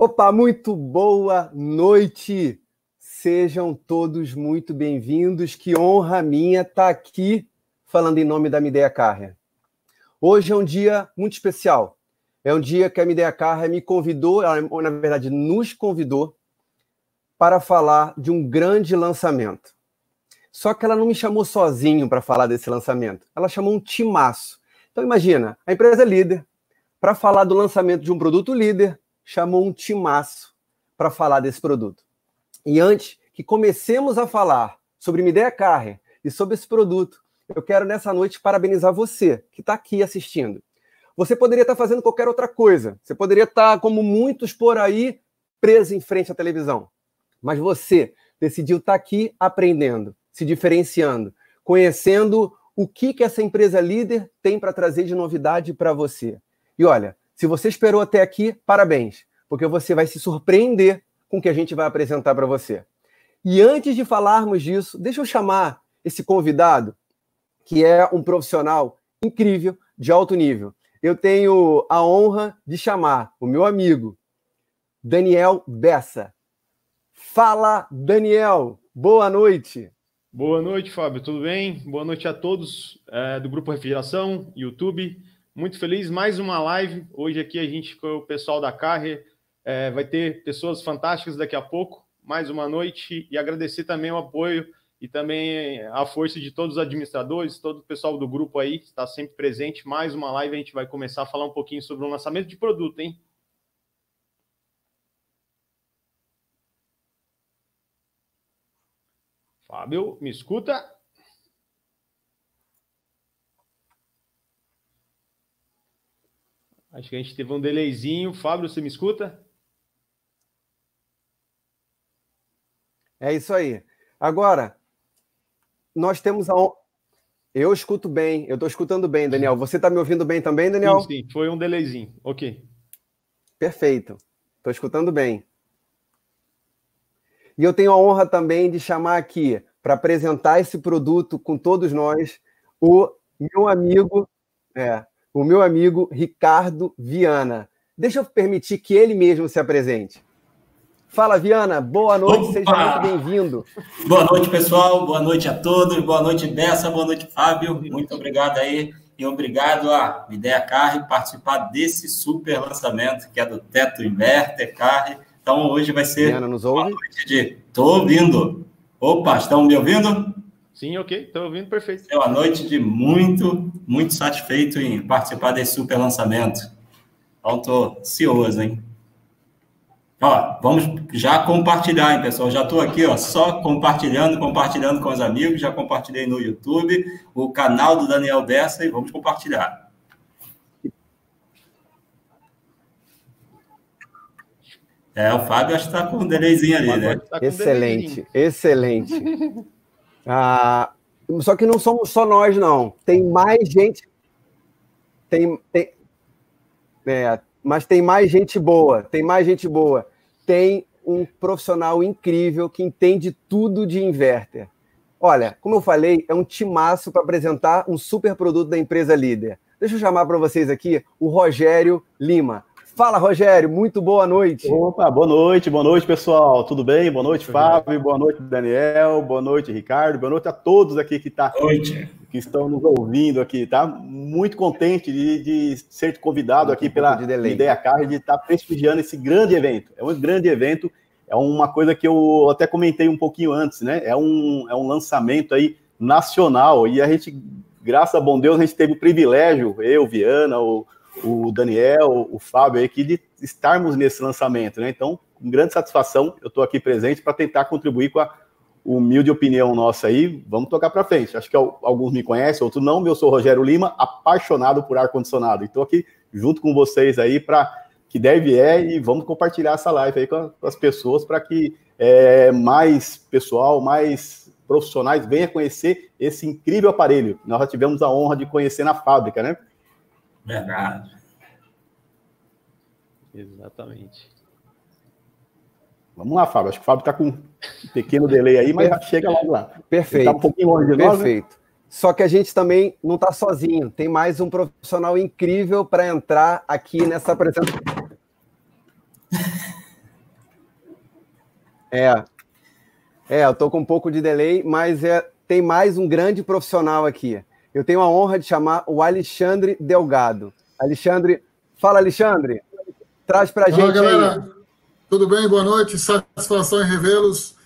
Opa, muito boa noite. Sejam todos muito bem-vindos. Que honra minha estar tá aqui falando em nome da Mideia Carrier. Hoje é um dia muito especial. É um dia que a Mideia Carrier me convidou, ou na verdade nos convidou, para falar de um grande lançamento. Só que ela não me chamou sozinho para falar desse lançamento. Ela chamou um timaço. Então imagina, a empresa é líder, para falar do lançamento de um produto líder, chamou um timaço para falar desse produto. E antes que comecemos a falar sobre Mideia Carre e sobre esse produto, eu quero nessa noite parabenizar você que está aqui assistindo. Você poderia estar tá fazendo qualquer outra coisa. Você poderia estar, tá, como muitos por aí, preso em frente à televisão. Mas você decidiu estar tá aqui aprendendo, se diferenciando, conhecendo o que, que essa empresa líder tem para trazer de novidade para você. E olha, se você esperou até aqui, parabéns, porque você vai se surpreender com o que a gente vai apresentar para você. E antes de falarmos disso, deixa eu chamar esse convidado, que é um profissional incrível, de alto nível. Eu tenho a honra de chamar o meu amigo Daniel Bessa. Fala, Daniel. Boa noite. Boa noite, Fábio. Tudo bem? Boa noite a todos é, do Grupo Refrigeração, YouTube. Muito feliz, mais uma live. Hoje aqui a gente com o pessoal da Carre é, vai ter pessoas fantásticas daqui a pouco. Mais uma noite e agradecer também o apoio e também a força de todos os administradores, todo o pessoal do grupo aí que está sempre presente. Mais uma live, a gente vai começar a falar um pouquinho sobre o lançamento de produto, hein? Fábio, me escuta? Acho que a gente teve um delayzinho. Fábio, você me escuta? É isso aí. Agora, nós temos a. Eu escuto bem, eu estou escutando bem, Daniel. Você está me ouvindo bem também, Daniel? Sim, sim, foi um delayzinho. Ok. Perfeito. Estou escutando bem. E eu tenho a honra também de chamar aqui, para apresentar esse produto com todos nós, o meu amigo, é, o meu amigo Ricardo Viana. Deixa eu permitir que ele mesmo se apresente. Fala, Viana. Boa noite, Opa! seja muito bem-vindo. Boa noite, pessoal. Boa noite a todos. Boa noite, Bessa. Boa noite, Fábio. Muito obrigado aí. E obrigado a Ideia Carre participar desse super lançamento que é do Teto Inverter Carre. Então, hoje vai ser. Viana, nos ouve? Estou ouvindo. Opa, estão me ouvindo? Sim, ok, estou ouvindo perfeito. É uma noite de muito, muito satisfeito em participar desse super lançamento. Então, estou ansioso, hein? Ó, vamos já compartilhar, hein, pessoal? Já estou aqui, ó, só compartilhando, compartilhando com os amigos. Já compartilhei no YouTube, o canal do Daniel Bessa e vamos compartilhar. É, o Fábio acho que está com um delayzinho ali, né? Tá excelente, excelente. Ah, só que não somos só nós, não. Tem mais gente. Tem, tem, é, mas tem mais gente boa. Tem mais gente boa. Tem um profissional incrível que entende tudo de inverter. Olha, como eu falei, é um timaço para apresentar um super produto da empresa líder. Deixa eu chamar para vocês aqui o Rogério Lima. Fala, Rogério, muito boa noite. Opa, boa noite, boa noite, pessoal. Tudo bem? Boa noite, Fábio. Boa noite, Daniel. Boa noite, Ricardo. Boa noite a todos aqui que, tá, que estão nos ouvindo aqui, tá? Muito contente de, de ser convidado aqui pela Ideia Carre de estar tá prestigiando esse grande evento. É um grande evento, é uma coisa que eu até comentei um pouquinho antes, né? É um, é um lançamento aí nacional e a gente, graças a bom Deus, a gente teve o privilégio, eu, Viana, o o Daniel, o Fábio aqui, de estarmos nesse lançamento, né? Então, com grande satisfação, eu estou aqui presente para tentar contribuir com a humilde opinião nossa aí. Vamos tocar para frente. Acho que alguns me conhecem, outros não. Eu sou Rogério Lima, apaixonado por ar-condicionado. Estou aqui junto com vocês aí para que deve é e vamos compartilhar essa live aí com, as pessoas para que é, mais pessoal, mais profissionais venham conhecer esse incrível aparelho. Nós já tivemos a honra de conhecer na fábrica, né? Verdade. Exatamente. Vamos lá, Fábio. Acho que o Fábio está com um pequeno delay aí, mas já chega logo lá. Perfeito. Está um pouquinho longe de Perfeito. nós. Né? Perfeito. Só que a gente também não está sozinho. Tem mais um profissional incrível para entrar aqui nessa apresentação. É. É, eu tô com um pouco de delay, mas é, tem mais um grande profissional aqui. Eu tenho a honra de chamar o Alexandre Delgado. Alexandre, fala, Alexandre. Traz pra Fala, gente galera. aí. Tudo bem? Boa noite. Satisfação em revê-los.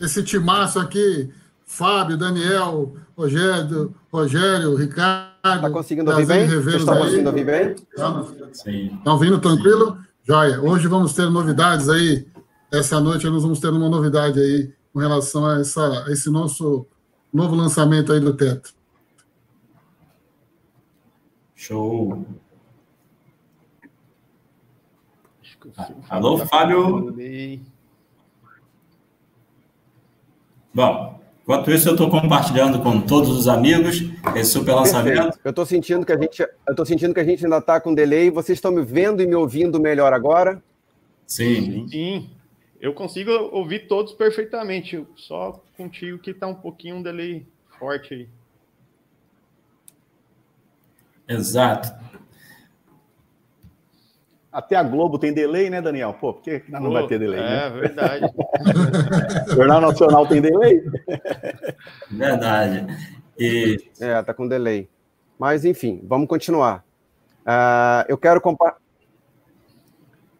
Esse timaço aqui, Fábio, Daniel, Rogério, Rogério, Ricardo. Está conseguindo ouvir bem? Vocês estão conseguindo ouvir bem? Sim. Estão ouvindo tranquilo? Joia. Hoje vamos ter novidades aí. Essa noite nós vamos ter uma novidade aí com relação a, essa, a esse nosso novo lançamento aí do teto. Show. Alô, Fábio. Bom, enquanto isso eu estou compartilhando com todos os amigos esse super lançamento. Eu estou sentindo que a gente, eu tô sentindo que a gente ainda está com delay. Vocês estão me vendo e me ouvindo melhor agora? Sim. Sim. Eu consigo ouvir todos perfeitamente. Só contigo que está um pouquinho um delay forte aí. Exato. Até a Globo tem delay, né, Daniel? Pô, por que não vai ter delay? É, né? verdade. o Jornal Nacional tem delay? Verdade. E... É, tá com delay. Mas, enfim, vamos continuar. Uh, eu quero compartilhar.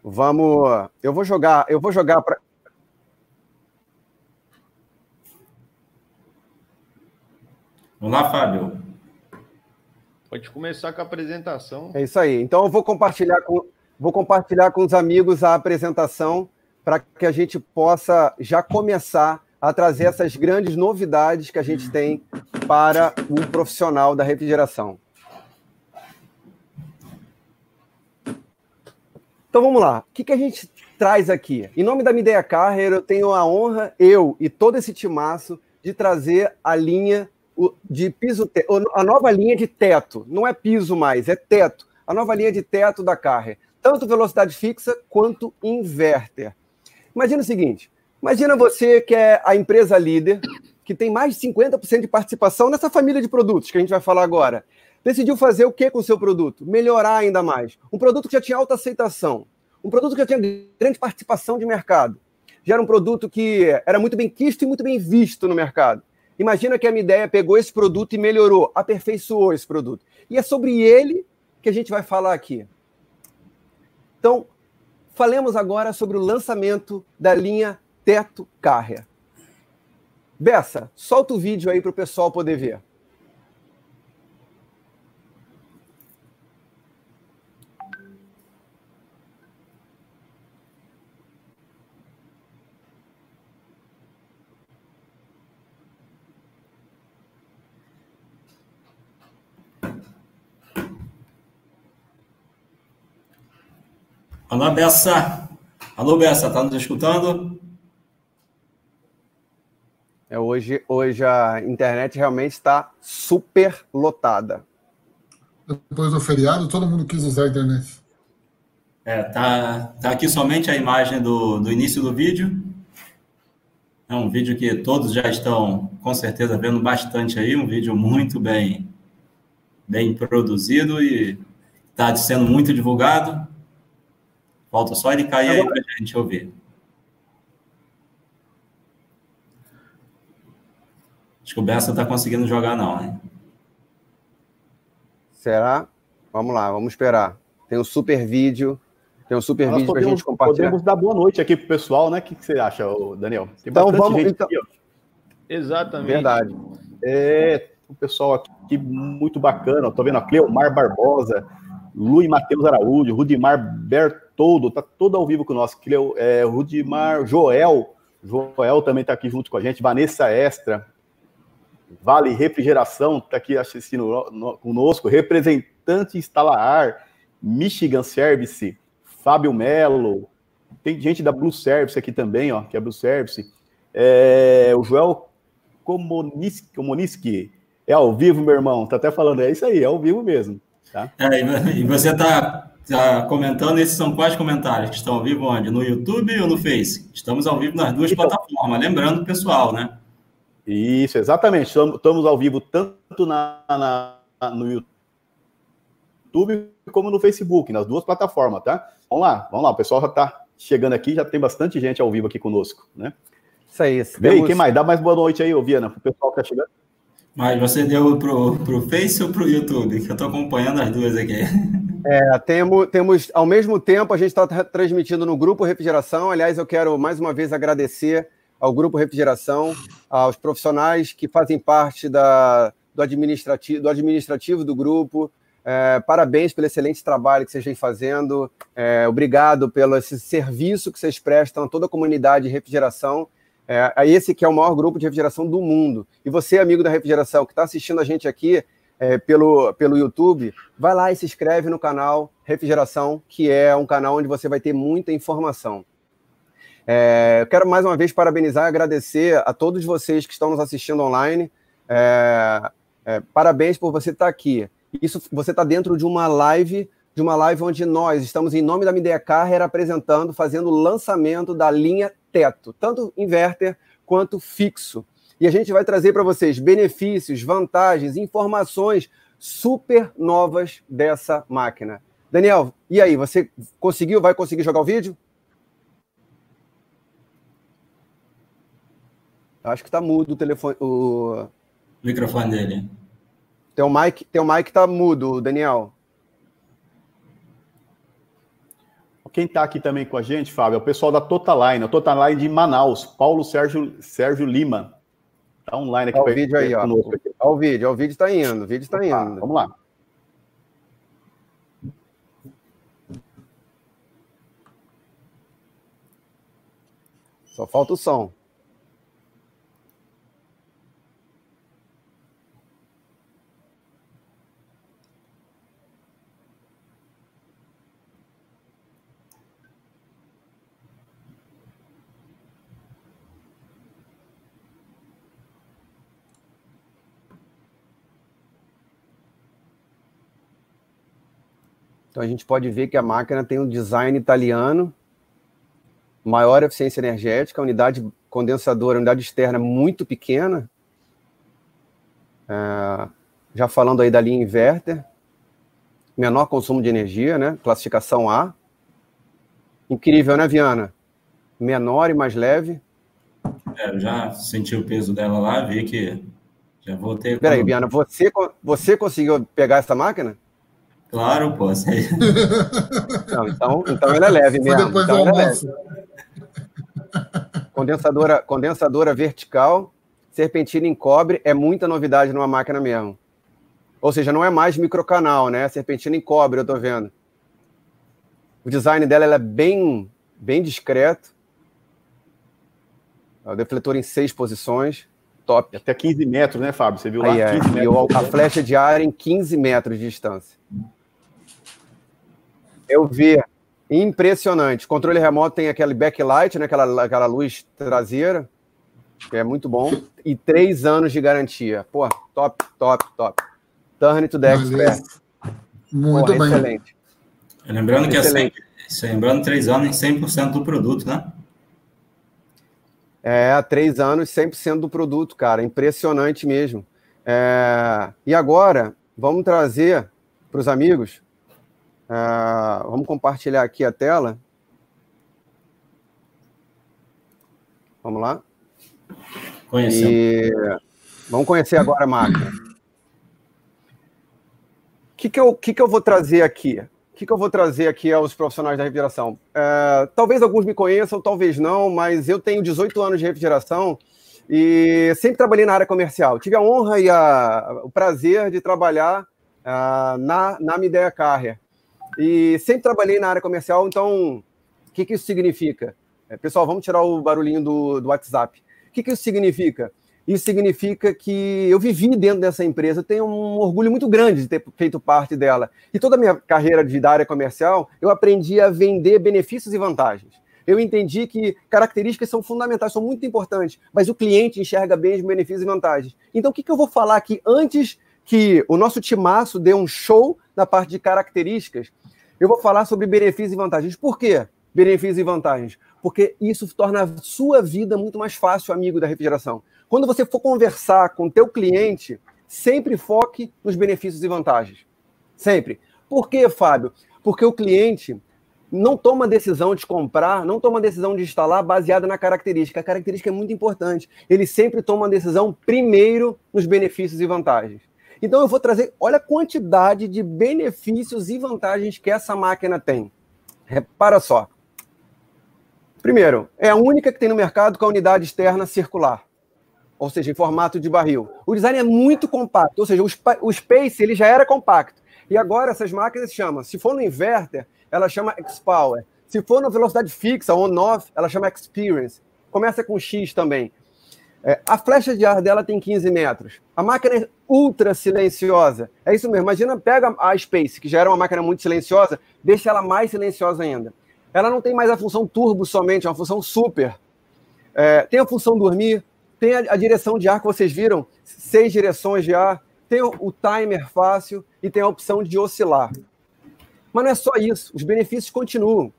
Vamos. Eu vou jogar. Eu vou jogar para. Vamos lá, Fábio. Pode começar com a apresentação. É isso aí. Então eu vou compartilhar com, Vou compartilhar com os amigos a apresentação para que a gente possa já começar a trazer essas grandes novidades que a gente tem para o profissional da refrigeração. Então vamos lá. O que, que a gente traz aqui? Em nome da Mideia Carrier, eu tenho a honra, eu e todo esse timaço, de trazer a linha de piso, a nova linha de teto. Não é piso mais, é teto. A nova linha de teto da Carrier tanto velocidade fixa quanto inverter. Imagina o seguinte: imagina você que é a empresa líder, que tem mais de 50% de participação nessa família de produtos que a gente vai falar agora. Decidiu fazer o que com o seu produto? Melhorar ainda mais. Um produto que já tinha alta aceitação, um produto que já tinha grande participação de mercado. Já era um produto que era muito bem quisto e muito bem visto no mercado. Imagina que a minha ideia pegou esse produto e melhorou, aperfeiçoou esse produto. E é sobre ele que a gente vai falar aqui. Então, falemos agora sobre o lançamento da linha Teto Carrier. Bessa, solta o vídeo aí para o pessoal poder ver. Alô, Bessa. Alô, Bessa, tá nos escutando? É, hoje, hoje a internet realmente está super lotada. Depois do feriado, todo mundo quis usar a internet. É, tá, tá aqui somente a imagem do, do início do vídeo. É um vídeo que todos já estão, com certeza, vendo bastante aí. Um vídeo muito bem, bem produzido e está sendo muito divulgado. Falta só ele cair Agora... aí para a gente ouvir. Acho que o Bessa está conseguindo jogar, não, né? Será? Vamos lá, vamos esperar. Tem um super vídeo. Tem um super Nós vídeo para a gente compartilhar. Podemos dar boa noite aqui para o pessoal, né? O que, que, você acha, Daniel? Tem então vamos. Então... Aqui, Exatamente. Verdade. É, o pessoal aqui muito bacana. Estou vendo a Cleomar Barbosa, Lui Matheus Araújo, Rudimar Bertoldo, tá todo ao vivo com nós. É, Rudimar Joel, Joel também está aqui junto com a gente. Vanessa Extra, Vale Refrigeração, está aqui assistindo conosco. Representante Instalar, Michigan Service, Fábio Melo. Tem gente da Blue Service aqui também, ó, que é Blue Service. É, o Joel Komuniski, é ao vivo, meu irmão. Tá até falando, é isso aí, é ao vivo mesmo. Tá? É, e você está tá comentando, esses são quais comentários que estão ao vivo onde? No YouTube ou no Face? Estamos ao vivo nas duas então, plataformas, lembrando pessoal, né? Isso, exatamente. Estamos ao vivo tanto na, na, no YouTube como no Facebook, nas duas plataformas, tá? Vamos lá, vamos lá, o pessoal já está chegando aqui, já tem bastante gente ao vivo aqui conosco, né? Isso aí. Vem, temos... quem mais? Dá mais boa noite aí, Viana, para o pessoal que está chegando. Mas você deu pro, pro Face ou pro YouTube? Que eu estou acompanhando as duas aqui. É, temos, temos, ao mesmo tempo, a gente está transmitindo no Grupo Refrigeração. Aliás, eu quero mais uma vez agradecer ao Grupo Refrigeração, aos profissionais que fazem parte da, do, administrativo, do administrativo do grupo. É, parabéns pelo excelente trabalho que vocês vêm fazendo. É, obrigado pelo esse serviço que vocês prestam a toda a comunidade de refrigeração. É, esse que é o maior grupo de refrigeração do mundo. E você, amigo da refrigeração, que está assistindo a gente aqui é, pelo, pelo YouTube, vai lá e se inscreve no canal Refrigeração, que é um canal onde você vai ter muita informação. É, eu quero mais uma vez parabenizar e agradecer a todos vocês que estão nos assistindo online. É, é, parabéns por você estar aqui. Isso, você está dentro de uma live, de uma live onde nós estamos, em nome da Midea Carrer, apresentando, fazendo o lançamento da linha teto, tanto inverter quanto fixo. E a gente vai trazer para vocês benefícios, vantagens, informações super novas dessa máquina. Daniel, e aí, você conseguiu, vai conseguir jogar o vídeo? Acho que está mudo o telefone. O... microfone dele. Teu mic, teu mic tá mudo, Daniel. Quem está aqui também com a gente, Fábio, é o pessoal da Totaline, a Totaline de Manaus, Paulo Sérgio, Sérgio Lima. Está online aqui. Olha o vídeo aí, ó. Olha o vídeo, ó, o vídeo está indo, o vídeo está indo. Vamos lá. Só falta o som. Então a gente pode ver que a máquina tem um design italiano, maior eficiência energética, unidade condensadora, unidade externa muito pequena. É, já falando aí da linha inverter, menor consumo de energia, né? Classificação A. Incrível, né, Viana? Menor e mais leve. É, eu já senti o peso dela lá, vi que já vou ter. Peraí, Viana, você, você conseguiu pegar essa máquina? Claro, pô. Não, então, então ela é leve mesmo. Depois então, do é almoço. Condensadora, condensadora vertical, serpentina em cobre, é muita novidade numa máquina mesmo. Ou seja, não é mais microcanal, né? Serpentina em cobre, eu tô vendo. O design dela é bem, bem discreto. O defletor em seis posições. Top. Até 15 metros, né, Fábio? Você viu lá? Aí, é. e a flecha de ar em 15 metros de distância. Eu vi. Impressionante. Controle remoto tem aquele backlight, né? aquela, aquela luz traseira, que é muito bom. E três anos de garantia. Pô, top, top, top. Turn to the expert. Muito Porra, bem. Excelente. Lembrando que é sempre, lembrando três anos em 100% do produto, né? É, três anos, 100% do produto, cara. Impressionante mesmo. É... E agora, vamos trazer para os amigos Uh, vamos compartilhar aqui a tela. Vamos lá? E... Vamos conhecer agora a máquina. O que, que, eu, que, que eu vou trazer aqui? O que, que eu vou trazer aqui aos profissionais da refrigeração? Uh, talvez alguns me conheçam, talvez não, mas eu tenho 18 anos de refrigeração e sempre trabalhei na área comercial. Tive a honra e a, o prazer de trabalhar uh, na, na Midea Carrier. E sempre trabalhei na área comercial, então o que, que isso significa? É, pessoal, vamos tirar o barulhinho do, do WhatsApp. O que, que isso significa? Isso significa que eu vivi dentro dessa empresa, tenho um orgulho muito grande de ter feito parte dela. E toda a minha carreira de, da área comercial, eu aprendi a vender benefícios e vantagens. Eu entendi que características são fundamentais, são muito importantes, mas o cliente enxerga bem os benefícios e vantagens. Então, o que, que eu vou falar aqui antes que o nosso timaço dê um show na parte de características eu vou falar sobre benefícios e vantagens. Por quê? Benefícios e vantagens. Porque isso torna a sua vida muito mais fácil, amigo da refrigeração. Quando você for conversar com o teu cliente, sempre foque nos benefícios e vantagens. Sempre. Por quê, Fábio? Porque o cliente não toma decisão de comprar, não toma decisão de instalar baseada na característica. A característica é muito importante. Ele sempre toma a decisão primeiro nos benefícios e vantagens. Então eu vou trazer, olha a quantidade de benefícios e vantagens que essa máquina tem. Repara só. Primeiro, é a única que tem no mercado com a unidade externa circular, ou seja, em formato de barril. O design é muito compacto, ou seja, o, Space ele já era compacto. E agora essas máquinas chamam, se for no inverter, ela chama X-Power. Se for na velocidade fixa, on-off, ela chama Experience. Começa com X também. É, a flecha de ar dela tem 15 metros. A máquina é ultra silenciosa. É isso mesmo. Imagina, pega a Space, que já era uma máquina muito silenciosa, deixa ela mais silenciosa ainda. Ela não tem mais a função turbo somente, é uma função super. É, tem a função dormir, tem a, a, direção de ar que vocês viram, seis direções de ar, tem o, o timer fácil e tem a opção de oscilar. Mas não é só isso, os benefícios continuam.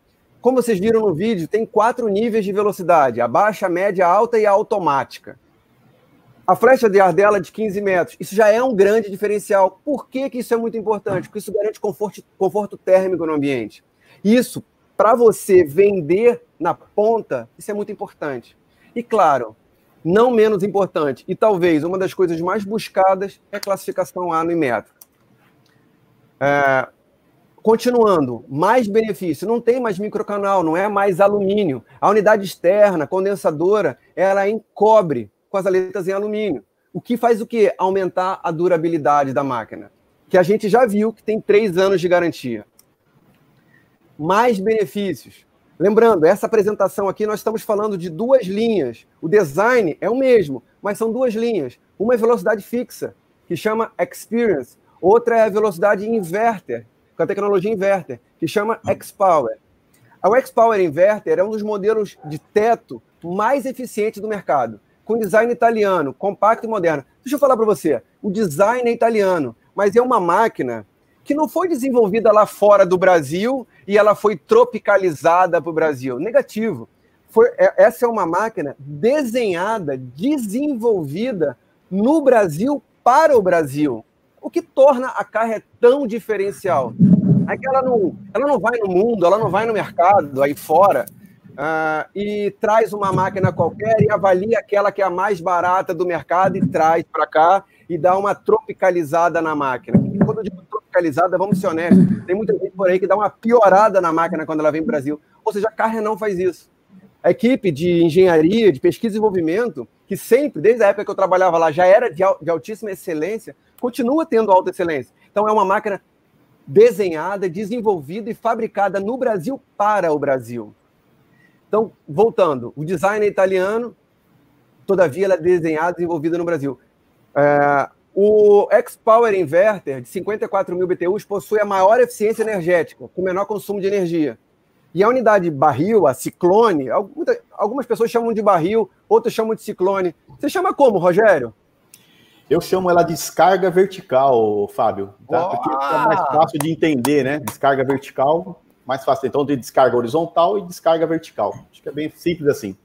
Como vocês viram no vídeo, tem quatro níveis de velocidade: a baixa, a média, a alta e a automática. A flecha de ar dela é de 15 metros. Isso já é um grande diferencial. Por que, que isso é muito importante? Porque isso garante conforto, conforto térmico no ambiente. Isso, para você vender na ponta, isso é muito importante. E claro, não menos importante, e talvez uma das coisas mais buscadas é a classificação A no Inmetro. É, Continuando, mais benefício, não tem mais microcanal, não é mais alumínio. A unidade externa, condensadora, ela é em cobre, com as aletas em alumínio. O que faz o quê? Aumentar a durabilidade da máquina, que a gente já viu que tem três anos de garantia. Mais benefícios. Lembrando, essa apresentação aqui nós estamos falando de duas linhas. O design é o mesmo, mas são duas linhas. Uma é velocidade fixa, que chama Experience, outra é a velocidade inverter, com a tecnologia inverter, que chama X-Power. O X-Power Inverter é um dos modelos de teto mais eficientes do mercado, com design italiano, compacto e moderno. Deixa eu falar para você, o design é italiano, mas é uma máquina que não foi desenvolvida lá fora do Brasil e ela foi tropicalizada para o Brasil. Negativo. Foi, é, essa é uma máquina desenhada, desenvolvida no Brasil para o Brasil. O que torna a Carre tão diferencial é que ela não, ela não vai no mundo, ela não vai no mercado aí fora uh, e traz uma máquina qualquer e avalia aquela que é a mais barata do mercado e traz para cá e dá uma tropicalizada na máquina. E quando eu digo tropicalizada, vamos ser honestos, tem muita gente por aí que dá uma piorada na máquina quando ela vem para o Brasil. Ou seja, a Carre não faz isso. A equipe de engenharia, de pesquisa e desenvolvimento, que sempre, desde a época que eu trabalhava lá, já era de, de altíssima excelência, continua tendo alta excelência. Então, é uma máquina desenhada, desenvolvida e fabricada no Brasil para o Brasil. Então, voltando, o design é italiano, todavia ela é desenhada e desenvolvida no Brasil. É, o X-Power Inverter, de 54 mil BTUs, possui a maior eficiência energética, com menor consumo de energia. E a unidade barril, a ciclone, algumas pessoas chamam de barril, outras chamam de ciclone. Você chama como, Rogério? Eu chamo ela de descarga vertical, Fábio, tá? Porque é mais fácil de entender, né? Descarga vertical, mais fácil. Então tem descarga horizontal e descarga vertical. Acho que é bem simples assim.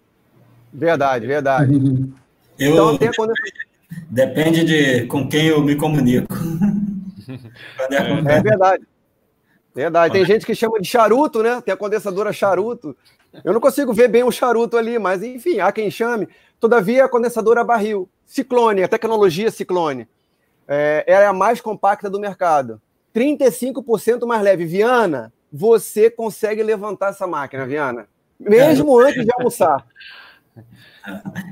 Verdade, verdade. Eu, então, tem quando... Depende de com quem eu me comunico. é, é verdade. Verdade. Tem gente que chama de charuto, né? Tem a condensadora charuto. Eu não consigo ver bem o charuto ali, mas enfim, há quem chame. Todavia, a condensadora barril. Ciclone, a tecnologia Ciclone. É, ela é a mais compacta do mercado. 35% mais leve. Viana, você consegue levantar essa máquina, Viana. Mesmo antes de almoçar.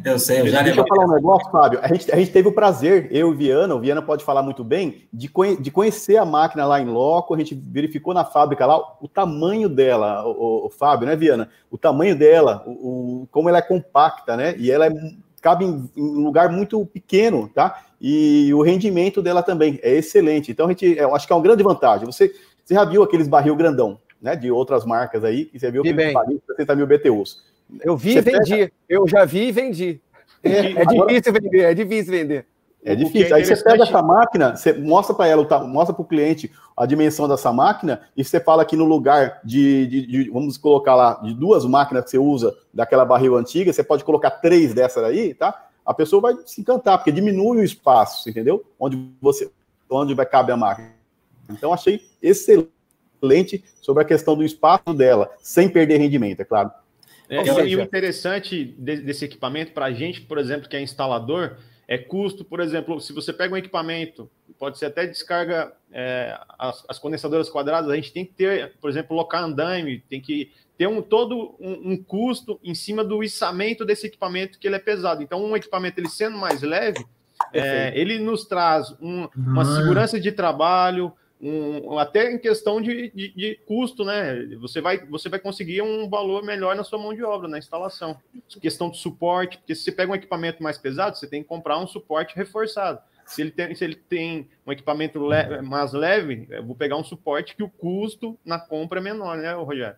Eu sei, eu já Deixa eu falar um negócio, Fábio. A gente, a gente teve o prazer, eu e Viana, o Viana pode falar muito bem, de, conhe, de conhecer a máquina lá em loco. A gente verificou na fábrica lá o tamanho dela, o, o, o Fábio, né, Viana? O tamanho dela, o, o, como ela é compacta, né? E ela é, cabe em, em, um lugar muito pequeno, tá? E o rendimento dela também é excelente. Então, a gente, eu acho que é uma grande vantagem. Você, você já viu aqueles barril grandão, né? De outras marcas aí, que você viu que barril 60 mil BTUs. Eu vi e vendi. Pega... Eu já vi e vendi. É, é difícil vender, é difícil vender. É difícil. É Aí você pega essa máquina, você mostra para ela, mostra para o cliente a dimensão dessa máquina e você fala que no lugar de, de, de, vamos colocar lá, de duas máquinas que você usa daquela barril antiga, você pode colocar três dessas aí, tá? A pessoa vai se encantar, porque diminui o espaço, entendeu? Onde você, onde vai caber a máquina. Então achei excelente sobre a questão do espaço dela, sem perder rendimento, é claro. É, seja... E o interessante desse equipamento para a gente, por exemplo, que é instalador, é custo, por exemplo, se você pega um equipamento, pode ser até descarga é, as, as, condensadoras quadradas, a gente tem que ter, por exemplo, local andaime, tem que ter um, todo um, um, custo em cima do içamento desse equipamento que ele é pesado. Então, um equipamento ele sendo mais leve, é, ele nos traz um, uma ah. segurança de trabalho, um, até em questão de, de, de, custo, né? Você vai, você vai conseguir um valor melhor na sua mão de obra, na instalação. Questão de suporte, porque se você pega um equipamento mais pesado, você tem que comprar um suporte reforçado. Se ele tem, se ele tem um equipamento le mais leve, eu vou pegar um suporte que o custo na compra é menor, né, Rogério?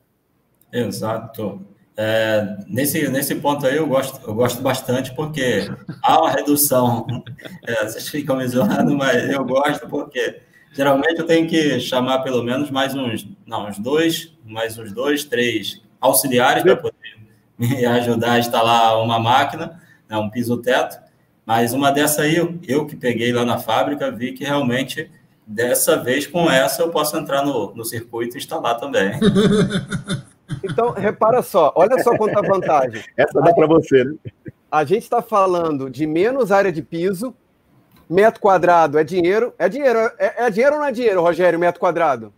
Exato. É, nesse, nesse ponto aí eu gosto, eu gosto bastante porque há uma redução. É, vocês ficam me zoando, mas eu gosto porque geralmente eu tenho que chamar pelo menos mais uns, não, uns dois, mais uns dois, três auxiliares para poder me ajudar a instalar uma máquina, né, um piso-teto. Mas uma dessa aí, eu, eu que peguei lá na fábrica, vi que realmente dessa vez com essa eu posso entrar no, no circuito e instalar também. Então, repara só, olha só quanta vantagem. Essa dá para você, né? A gente está falando de menos área de piso, metro quadrado é dinheiro. É dinheiro, é, é dinheiro ou não é dinheiro, Rogério, metro quadrado?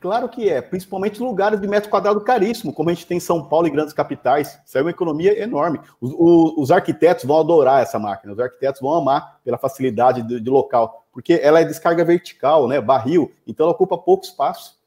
Claro que é, principalmente lugares de metro quadrado caríssimo, como a gente tem em São Paulo e grandes capitais. Isso é uma economia enorme. Os, os, os arquitetos vão adorar essa máquina, os arquitetos vão amar pela facilidade de, de, local, porque ela é descarga vertical, né, barril, então ela ocupa pouco espaço.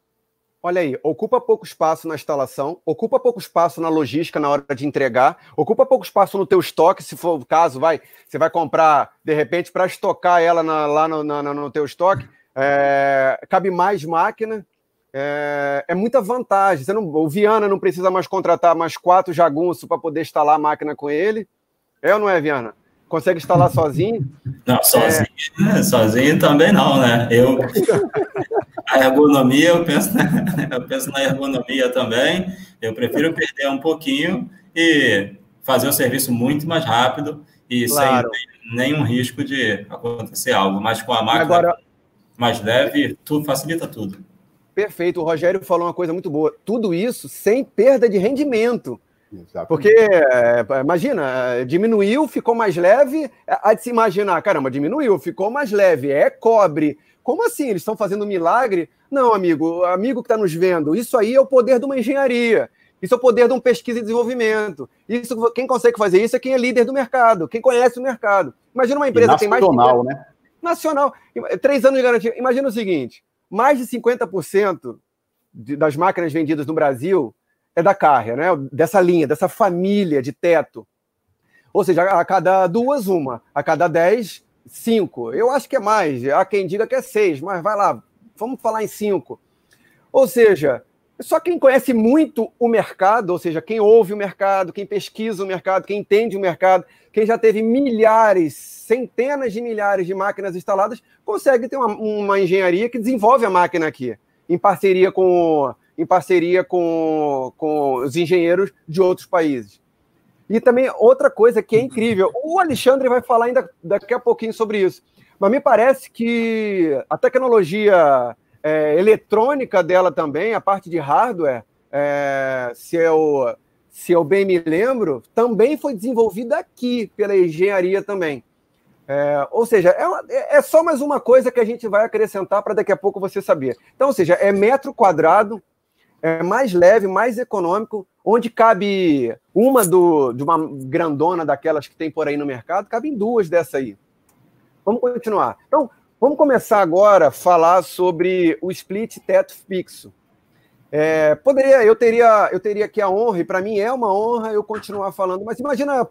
Olha aí, ocupa pouco espaço na instalação, ocupa pouco espaço na logística na hora de entregar, ocupa pouco espaço no teu estoque, se for o caso, vai, você vai comprar, de repente, para estocar ela na, lá no, na, no teu estoque, é, cabe mais máquina, é, é, muita vantagem. Você não, o Viana não precisa mais contratar mais quatro jagunços para poder instalar a máquina com ele. É ou não é, Viana? Consegue instalar sozinho? Não, sozinho, é... sozinho também não, né? Eu a ergonomia, eu penso, eu penso na ergonomia também. Eu prefiro perder um pouquinho e fazer o serviço muito mais rápido e claro. sem nenhum risco de acontecer algo. Mas com a máquina Agora... mais leve, tudo facilita tudo. Perfeito. O Rogério falou uma coisa muito boa. Tudo isso sem perda de rendimento. Exatamente. Porque, é, imagina, diminuiu, ficou mais leve. Há de se imaginar, caramba, diminuiu, ficou mais leve. É cobre, como assim? Eles estão fazendo um milagre? Não, amigo, amigo que está nos vendo, isso aí é o poder de uma engenharia. Isso é o poder de um pesquisa e desenvolvimento. Isso, quem consegue fazer isso é quem é líder do mercado, quem conhece o mercado. Imagina uma empresa que tem mais. Nacional, né? Nacional. Três anos de garantia. Imagina o seguinte: mais de 50% das máquinas vendidas no Brasil é da Carrier, né? Dessa linha, dessa família de teto. Ou seja, a cada duas, uma. A cada dez, cinco. Eu acho que é mais. Há quem diga que é seis, mas vai lá, vamos falar em cinco. Ou seja, só quem conhece muito o mercado, ou seja, quem ouve o mercado, quem pesquisa o mercado, quem entende o mercado, quem já teve milhares, centenas de milhares de máquinas instaladas, consegue ter uma, uma engenharia que desenvolve a máquina aqui, em parceria com, em parceria com, com os engenheiros de outros países. E também outra coisa que é incrível, o Alexandre vai falar ainda daqui a pouquinho sobre isso, mas me parece que a tecnologia é, eletrônica dela também, a parte de hardware, é, se, eu, se eu bem me lembro, também foi desenvolvida aqui pela engenharia também. É, ou seja, é, uma, é, só mais uma coisa que a gente vai acrescentar para daqui a pouco você saber. Então, ou seja, é metro quadrado, é mais leve, mais econômico, onde cabe uma do, de uma grandona daquelas que tem por aí no mercado, cabem duas dessa aí. Vamos continuar. Então, vamos começar agora a falar sobre o split teto fixo. É, poderia, eu teria, eu teria aqui a honra, e para mim é uma honra eu continuar falando, mas imagina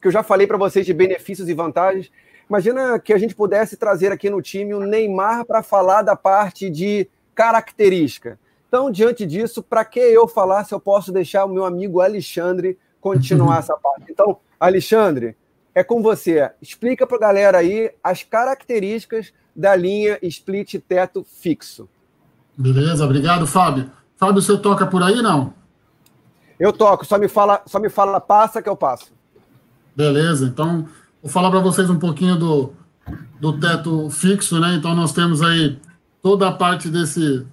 que eu já falei para vocês de benefícios e vantagens. Imagina que a gente pudesse trazer aqui no time o Neymar para falar da parte de característica. Então, diante disso, para que eu falar se eu posso deixar o meu amigo Alexandre continuar essa parte? Então, Alexandre, é com você. Explica para a galera aí as características da linha split teto fixo. Beleza, obrigado, Fábio. Fábio, você toca por aí, não? Eu toco, só me fala, só me fala passa que eu passo. Beleza, então vou falar para vocês um pouquinho do, do teto fixo, né? Então nós temos aí toda a parte desse,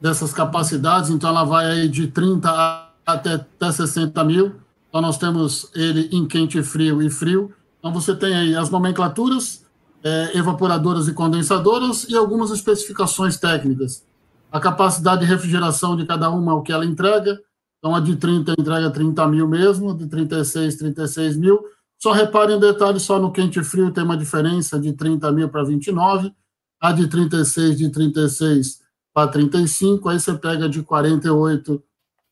dessas capacidades, então ela vai aí de 30 até, até 60 mil. Então nós temos ele em quente, frio e frio. Então você tem aí as nomenclaturas, é, evaporadoras e condensadoras e algumas especificações técnicas. A capacidade de refrigeração de cada uma, o que ela entrega. Então a de 30 entrega 30 mil mesmo, de 36, 36 mil. Só reparem em detalhe, só no quente e frio tem uma diferença de 30 mil para 29, a de 36 de 36 para 35, aí você pega de 48,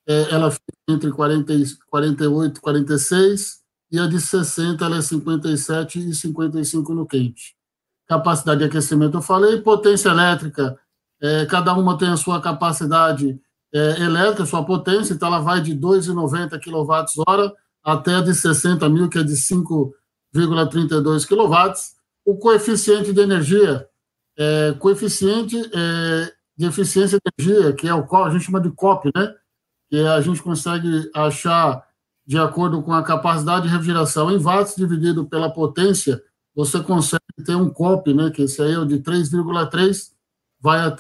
é, ela fica entre 40, 48 e 46, e a de 60 ela é 57 e 55 no quente. Capacidade de aquecimento eu falei, potência elétrica, é, cada uma tem a sua capacidade é, elétrica, sua potência, então ela vai de 2,90 kWh até a de 60 mil, que é de 5,32 kW. O coeficiente de energia, é, coeficiente é, de eficiência de energia, que é o qual a gente chama de COP, né? Que a gente consegue achar de acordo com a capacidade de refrigeração em watts dividido pela potência, você consegue ter um COP, né? Que esse aí é o de 3,3, vai a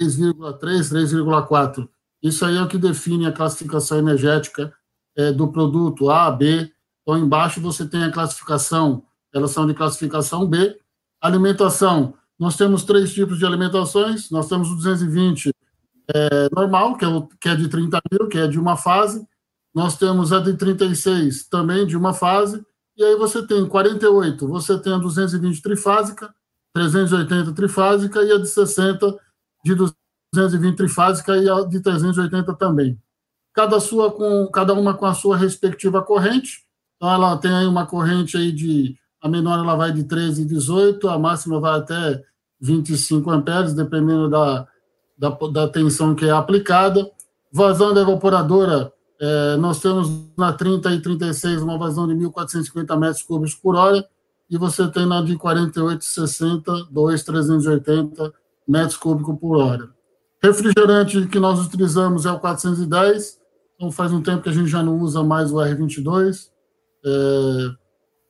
3,3, 3,4. Isso aí é o que define a classificação energética é, do produto A, B. Então, embaixo você tem a classificação, elas são de classificação B. Alimentação, nós temos três tipos de alimentações. Nós temos o 220 é, normal, que é, o, que é de 30 mil, que é de uma fase. Nós temos a de 36, também de uma fase. E aí você tem 48, você tem a 220 trifásica, 380 trifásica e a de 60 de 220 trifásica e a de 380 também. Cada, sua com, cada uma com a sua respectiva corrente. Então, ela tem aí uma corrente aí de. A menor ela vai de 13 e 18, a máxima vai até 25 amperes, dependendo da, da, da tensão que é aplicada. Vazão da evaporadora, é, nós temos na 30 e 36 uma vazão de 1.450 metros cúbicos por hora, e você tem na de 48 e 60, 2.380 metros cúbicos por hora. Refrigerante que nós utilizamos é o 410, então faz um tempo que a gente já não usa mais o R22. É,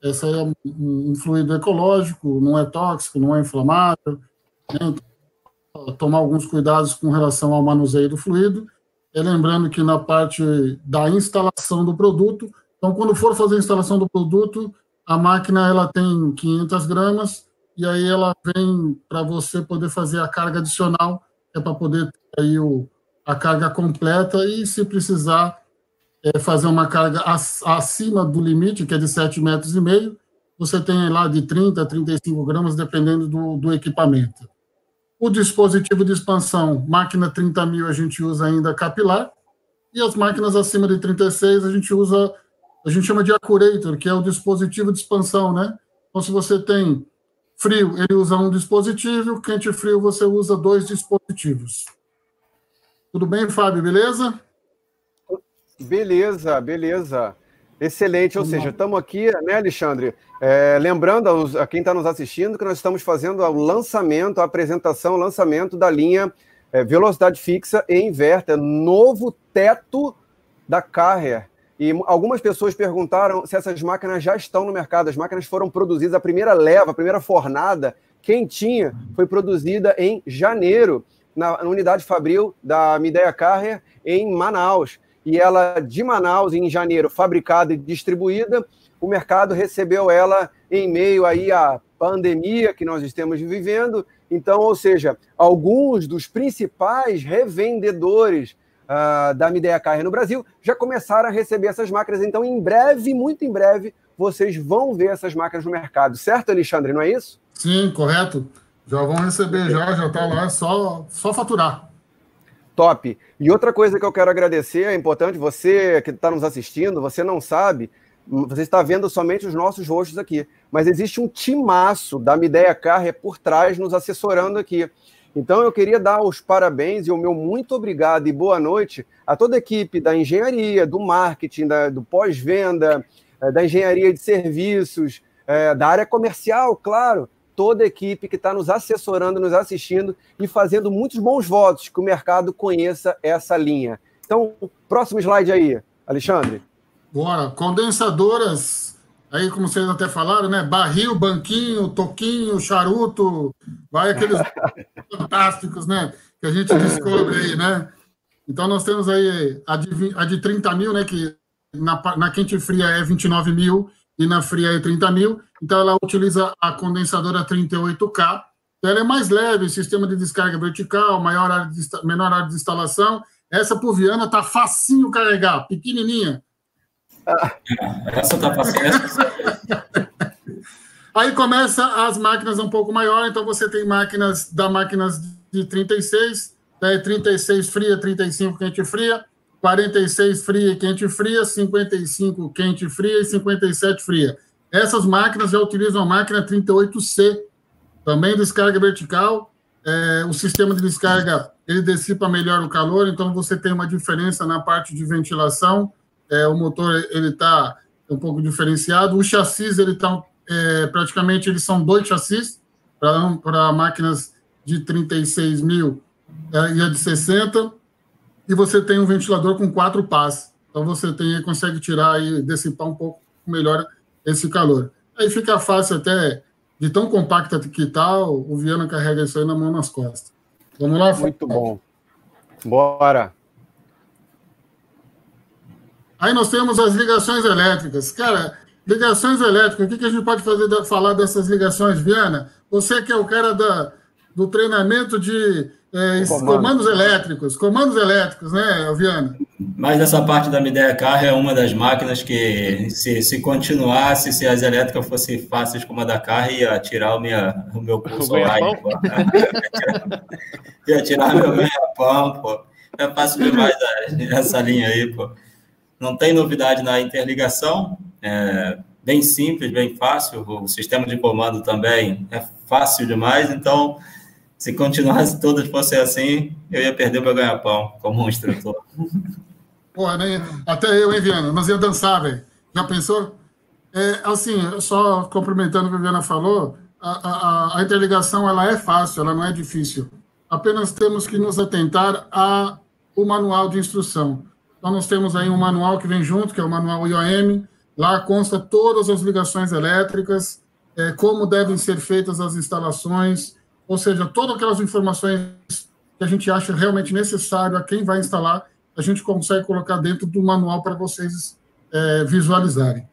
essa é um, fluido ecológico, não é tóxico, não é inflamável. Né? Então, tomar alguns cuidados com relação ao manuseio do fluido. E lembrando que na parte da instalação do produto, então quando for fazer a instalação do produto, a máquina ela tem 500 gramas e aí ela vem para você poder fazer a carga adicional, é para poder ter aí o, a carga completa e se precisar é, fazer uma carga acima do limite, que é de 7,5 metros, e meio, você tem lá de 30 a 35 gramas, dependendo do, do equipamento. O dispositivo de expansão, máquina 30 mil, a gente usa ainda capilar, e as máquinas acima de 36 a gente usa, a gente chama de accurator, que é o dispositivo de expansão, né? Então, se você tem frio, ele usa um dispositivo, quente frio, você usa dois dispositivos. Tudo bem, Fábio, beleza? Beleza, beleza. Excelente, ou seja, estamos aqui, né, Alexandre? É, lembrando aos, a quem está nos assistindo que nós estamos fazendo o lançamento, a apresentação, o lançamento da linha é, velocidade fixa e inverter, novo teto da Carrier. E algumas pessoas perguntaram se essas máquinas já estão no mercado. As máquinas foram produzidas, a primeira leva, a primeira fornada quentinha foi produzida em janeiro, na, na unidade fabril da Midea Carrier, em Manaus e ela de Manaus em janeiro fabricada e distribuída, o mercado recebeu ela em meio aí à pandemia que nós estamos vivendo. Então, ou seja, alguns dos principais revendedores uh, da Midea Carne no Brasil já começaram a receber essas máquinas. Então, em breve, muito em breve, vocês vão ver essas máquinas no mercado, certo, Alexandre? Não é isso? Sim, correto. Já vão receber, já, já está lá, só, só faturar. Top. E outra coisa que eu quero agradecer, é importante, você que está nos assistindo, você não sabe, você está vendo somente os nossos rostos aqui, mas existe um timaço da Mideia Carre por trás nos assessorando aqui. Então eu queria dar os parabéns e o meu muito obrigado e boa noite a toda a equipe da engenharia, do marketing, da, do pós-venda, eh, da engenharia de serviços, é, da área comercial, claro, toda a equipe que está nos assessorando, nos assistindo e fazendo muitos bons votos que o mercado conheça essa linha. Então, próximo slide aí, Alexandre. Bora. Condensadoras Aí, como vocês até falaram, né? Barril, banquinho, toquinho, charuto, vai aqueles fantásticos, né? Que a gente descobre aí, né? Então, nós temos aí a de, a de 30 mil, né? Que na, na quente fria é 29 mil e na fria é 30 mil. Então, ela utiliza a condensadora 38K. Então, ela é mais leve, sistema de descarga vertical, maior área de, menor área de instalação. Essa Puviana tá facinho carregar, pequenininha. Essa tá fácil. Aí começa as máquinas um pouco maiores, então você tem máquinas da máquinas de 36, né, 36 fria, 35 quente fria, 46 fria e quente fria, 55 quente fria e 57 fria. Essas máquinas já utilizam a máquina 38C, também descarga vertical. É, o sistema de descarga ele dissipa melhor o calor, então você tem uma diferença na parte de ventilação é, o motor ele está um pouco diferenciado. O chassis ele está é, praticamente eles são dois chassis para máquinas de 36 mil é, e a de 60 e você tem um ventilador com quatro pás. Então você tem consegue tirar e dissipar um pouco melhor esse calor. Aí fica fácil até de tão compacta que tá, o Viana carrega isso aí na mão nas costas. Vamos lá? Muito bom. Bora. Aí nós temos as ligações elétricas. Cara, ligações elétricas, o que, que a gente pode fazer falar dessas ligações, Viana? Você que é o cara da, do treinamento de é, comandos elétricos, comandos elétricos, né, Viana? Mas essa parte da Midea Car é uma das máquinas que, se, se continuasse, se as elétricas fossem fáceis como a da Car, ia tirar o, minha, o meu curso online. ia tirar meu ganha-pão, pô. É fácil demais essa linha aí, pô. Não tem novidade na interligação, é bem simples, bem fácil. O sistema de comando também é fácil demais, então se continuasse todas fossem assim, eu ia perder o meu ganha-pão como um instrutor. Pô, né? Até eu, hein, Viana? Nós ia dançar, velho. Já pensou? É, assim, só complementando o que a Viana falou, a, a, a, interligação ela é fácil, ela não é difícil. Apenas temos que nos atentar ao manual de instrução. Então, nós temos aí um manual que vem junto, que é o manual IOM. Lá consta todas as ligações elétricas, é, como devem ser feitas as instalações, ou seja, todas aquelas informações que a gente acha realmente necessário a quem vai instalar, a gente consegue colocar dentro do manual para vocês é, visualizarem.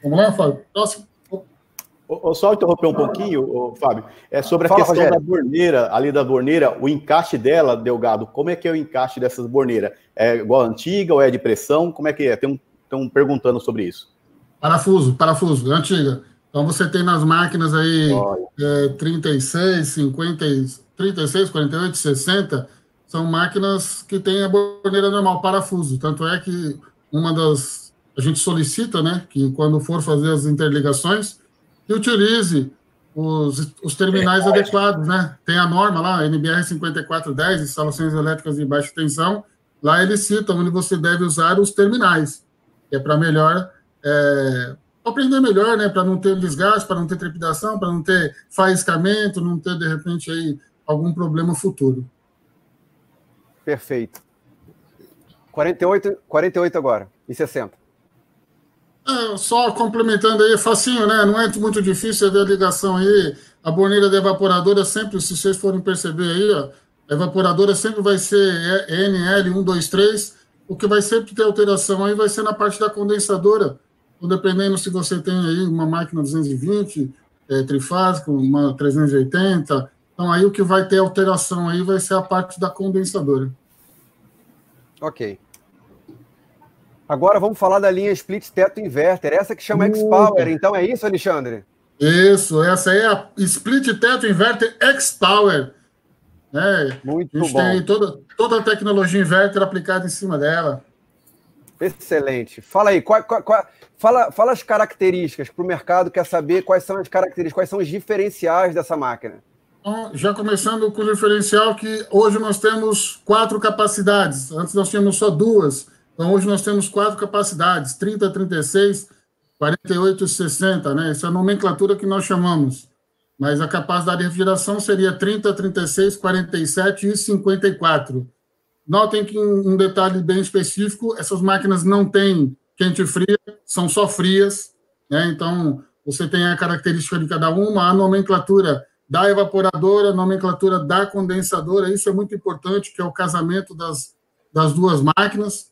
Vamos lá, Fábio? Próximo. O, só interromper um pouquinho, Fábio, é sobre a Fala, questão Rogério. da borneira, ali da borneira, o encaixe dela, Delgado, como é que é o encaixe dessas borneiras? É igual a antiga ou é de pressão? Como é que é? Tem um, estão perguntando sobre isso. Parafuso, parafuso, é antiga. Então você tem nas máquinas aí é, 36, 50, 36, 48, 60, são máquinas que têm a borneira normal, parafuso. Tanto é que uma das. A gente solicita, né, que quando for fazer as interligações, utilize os, os terminais é adequados, né? Tem a norma lá, NBR 5410, instalações elétricas de baixa tensão. Lá ele cita onde você deve usar os terminais, que é para melhor é, aprender melhor, né? Para não ter desgaste, para não ter trepidação, para não ter faiscamento, não ter de repente aí algum problema futuro. Perfeito. 48, 48 agora e 60. É, só complementando aí, é facinho, né? Não é muito difícil ver a ligação aí. A borneira da evaporadora sempre, se vocês forem perceber aí, ó, a evaporadora sempre vai ser NL123. O que vai sempre ter alteração aí vai ser na parte da condensadora. Então, dependendo se você tem aí uma máquina 220, é, trifásica, uma 380. Então, aí o que vai ter alteração aí vai ser a parte da condensadora. Ok. Agora vamos falar da linha Split Teto Inverter, essa que chama X-Power. Então é isso, Alexandre? Isso, essa é a Split Teto Inverter X-Power. É, Muito a gente bom. tem toda, toda a tecnologia inverter aplicada em cima dela. Excelente. Fala aí, qual, qual, qual, fala, fala as características para o mercado quer saber quais são as características, quais são os diferenciais dessa máquina. Então, já começando com o diferencial que hoje nós temos quatro capacidades. Antes nós tínhamos só duas. Então, hoje nós temos quatro capacidades: 30, 36, 48 e 60, né? Essa é a nomenclatura que nós chamamos. Mas a capacidade de refrigeração seria 30, 36, 47 e 54. Notem que um detalhe bem específico: essas máquinas não têm quente e fria, são só frias. né? Então, você tem a característica de cada uma, a nomenclatura da evaporadora, a nomenclatura da condensadora, isso é muito importante, que é o casamento das, das duas máquinas.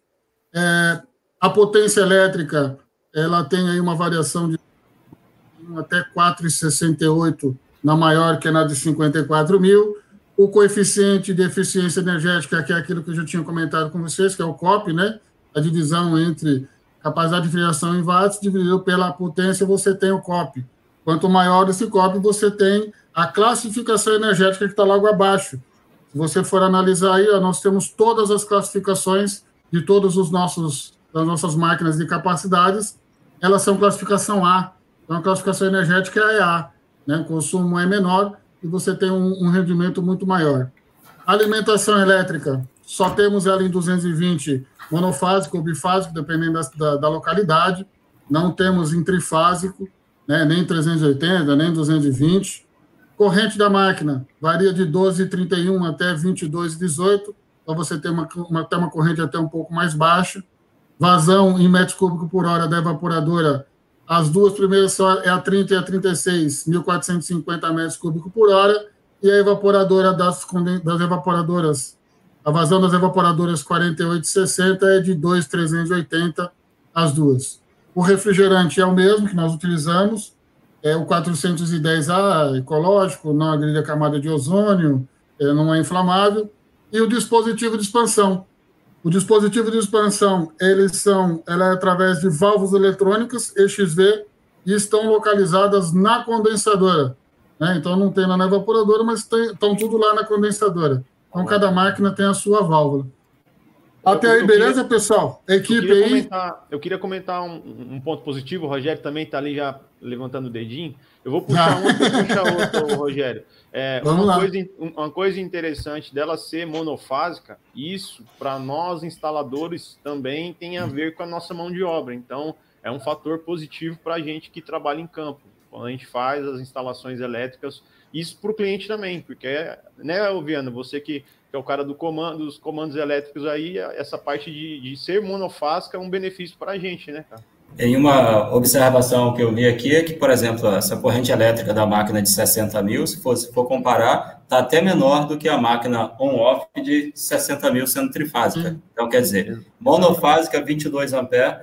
É, a potência elétrica, ela tem aí uma variação de até 4,68 na maior, que é na de 54 mil. O coeficiente de eficiência energética, que é aquilo que eu já tinha comentado com vocês, que é o COP, né? A divisão entre capacidade de filiação em watts dividido pela potência, você tem o COP. Quanto maior esse COP, você tem a classificação energética que está logo abaixo. Se você for analisar aí, ó, nós temos todas as classificações de todos os nossos das nossas máquinas de capacidades, elas são classificação A. Então, a classificação energética é A. Né? O consumo é menor e você tem um, um rendimento muito maior. Alimentação elétrica, só temos ela em 220 monofásico ou bifásico, dependendo da, da, da localidade. Não temos em trifásico, né, nem 380, nem 220. Corrente da máquina varia de 12,31 até 22,18. Então você tem uma, uma, tem uma corrente até um pouco mais baixa. Vazão em metros cúbicos por hora da evaporadora, as duas primeiras são é a 30 e a 36, 1.450 metros cúbicos por hora. E a evaporadora das, das evaporadoras a vazão das evaporadoras 4860 é de 2,380 as duas. O refrigerante é o mesmo que nós utilizamos, é o 410A ecológico, não agride camada de ozônio, é, não é inflamável. E o dispositivo de expansão. O dispositivo de expansão, eles são, ela é através de válvulas eletrônicas EXV e estão localizadas na condensadora. Né? Então não tem na evaporadora, mas tem, estão tudo lá na condensadora. Então, cada máquina tem a sua válvula. Até eu, aí, beleza, queria, pessoal? Equipe eu aí. Comentar, eu queria comentar um, um, ponto positivo. O Rogério também está ali já levantando o dedinho. Eu vou puxar um e puxar outro, Rogério. É, Vamos uma, lá. Coisa, uma coisa interessante dela ser monofásica, isso, para nós instaladores, também tem a ver com a nossa mão de obra. Então, é um fator positivo para a gente que trabalha em campo. Quando a gente faz as instalações elétricas isso para o cliente também, porque, né, Viana, você que, que, é o cara do comando, dos comandos elétricos aí, essa parte de, de ser monofásica é um benefício para a gente, né, cara? Em uma observação que eu vi aqui é que, por exemplo, essa corrente elétrica da máquina de 60 mil, se for, se for comparar, está até menor do que a máquina on-off de 60 mil sendo trifásica. Hum. Então, quer dizer, monofásica, 22 amperes,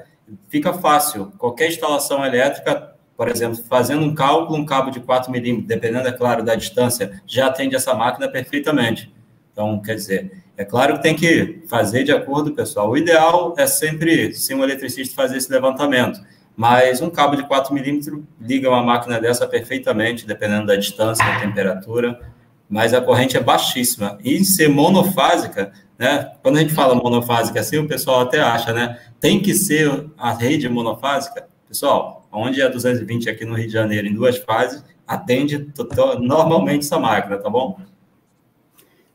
fica fácil. Qualquer instalação elétrica por exemplo, fazendo um cálculo, um cabo de 4 milímetros, dependendo, é claro, da distância, já atende essa máquina perfeitamente. Então, quer dizer, é claro que tem que fazer de acordo, pessoal. O ideal é sempre, se um eletricista fazer esse levantamento, mas um cabo de 4 milímetros liga uma máquina dessa perfeitamente, dependendo da distância, da temperatura, mas a corrente é baixíssima. E ser monofásica, né? Quando a gente fala monofásica assim, o pessoal até acha, né? Tem que ser a rede monofásica. Pessoal, onde é 220 aqui no Rio de Janeiro, em duas fases, atende normalmente essa máquina, tá bom?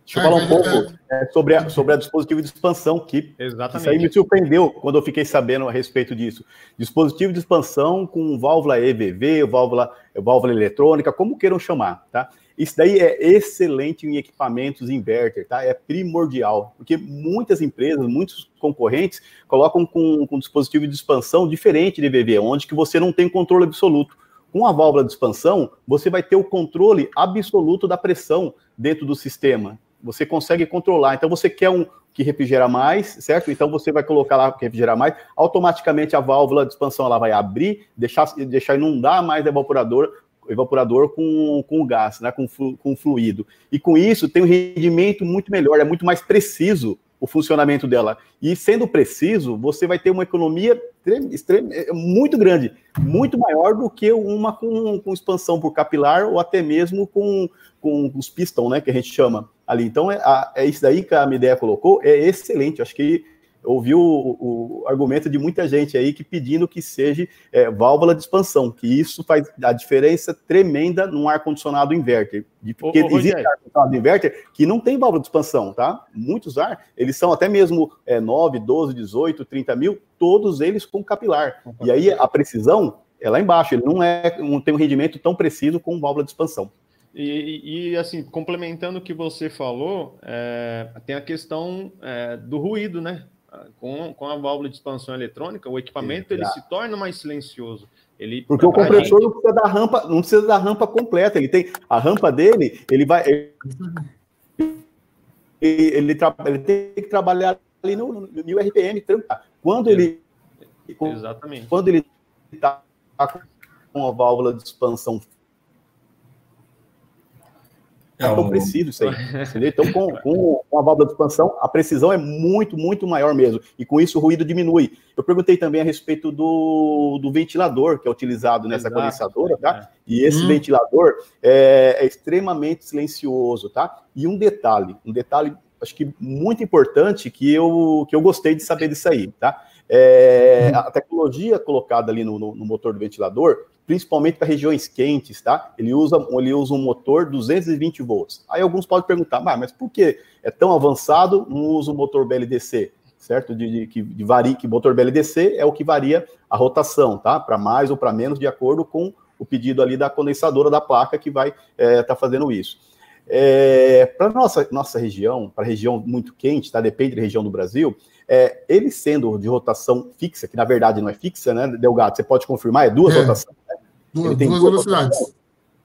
Deixa eu falar um pouco é, sobre, a, sobre a dispositivo de expansão, que Exatamente. isso aí me surpreendeu quando eu fiquei sabendo a respeito disso. Dispositivo de expansão com válvula EVV, válvula, válvula eletrônica, como queiram chamar, tá? Isso daí é excelente em equipamentos inverter, tá? É primordial, porque muitas empresas, muitos concorrentes colocam com, com dispositivo de expansão diferente de EVV, onde que você não tem controle absoluto. Com a válvula de expansão, você vai ter o controle absoluto da pressão dentro do sistema. Você consegue controlar. Então, você quer um que refrigera mais, certo? Então, você vai colocar lá que refrigera mais, automaticamente a válvula de expansão ela vai abrir, deixar, deixar inundar mais a evaporador com, com gás, né, com, com fluido. E com isso tem um rendimento muito melhor, é muito mais preciso o funcionamento dela. E sendo preciso, você vai ter uma economia é, muito grande, muito maior do que uma com, com expansão por capilar ou até mesmo com, com os piston, né, que a gente chama ali. Então, é, é isso daí que a ideia colocou, é excelente. Acho que ouviu o, o, argumento de muita gente aí que pedindo que seja é, válvula de expansão, que isso faz a diferença tremenda num ar-condicionado inverter. Porque ô, ô, existe ar-condicionado inverter que não tem válvula de expansão, tá? Muitos ar, eles são até mesmo é, 9, 12, 18, 30 mil, todos eles com capilar. E aí a precisão é lá embaixo, ele não, é, não tem um rendimento tão preciso com válvula de expansão. E, e, assim, complementando o que você falou, é, tem a questão é, do ruído, né? Com, com a válvula de expansão eletrônica, o equipamento ele se torna mais silencioso. Ele, Porque o compressor gente... não precisa da rampa, não precisa da rampa completa. Ele tem a rampa dele, ele vai. Ele, ele, ele tem que trabalhar ali no, no, no RPM. Quando ele. Exatamente. Quando ele está com a válvula de expansão é tão preciso isso aí. Então, com, com a válvula de expansão, a precisão é muito, muito maior mesmo. E com isso o ruído diminui. Eu perguntei também a respeito do, do ventilador que é utilizado nessa Exato, condensadora, tá? É. E esse hum. ventilador é, é, extremamente silencioso, tá? E um detalhe, um detalhe, acho que muito importante que eu, que eu gostei de saber disso aí, tá? É, hum. a tecnologia colocada ali no, no, no motor do ventilador, principalmente para regiões quentes, tá? Ele usa, ele usa um motor 220 volts. Aí alguns podem perguntar, ah, mas por que é tão avançado, não usa o motor BLDC, certo? De, de, que, de varia, que motor BLDC é o que varia a rotação, tá? Para mais ou para menos, de acordo com o pedido ali da condensadora da placa que vai estar é, tá fazendo isso. É, para nossa nossa região, para região muito quente, tá? Depende da região do Brasil. É, ele sendo de rotação fixa, que na verdade não é fixa, né, Delgado? Você pode confirmar? É duas é. rotações. Duas, duas velocidades. Duas,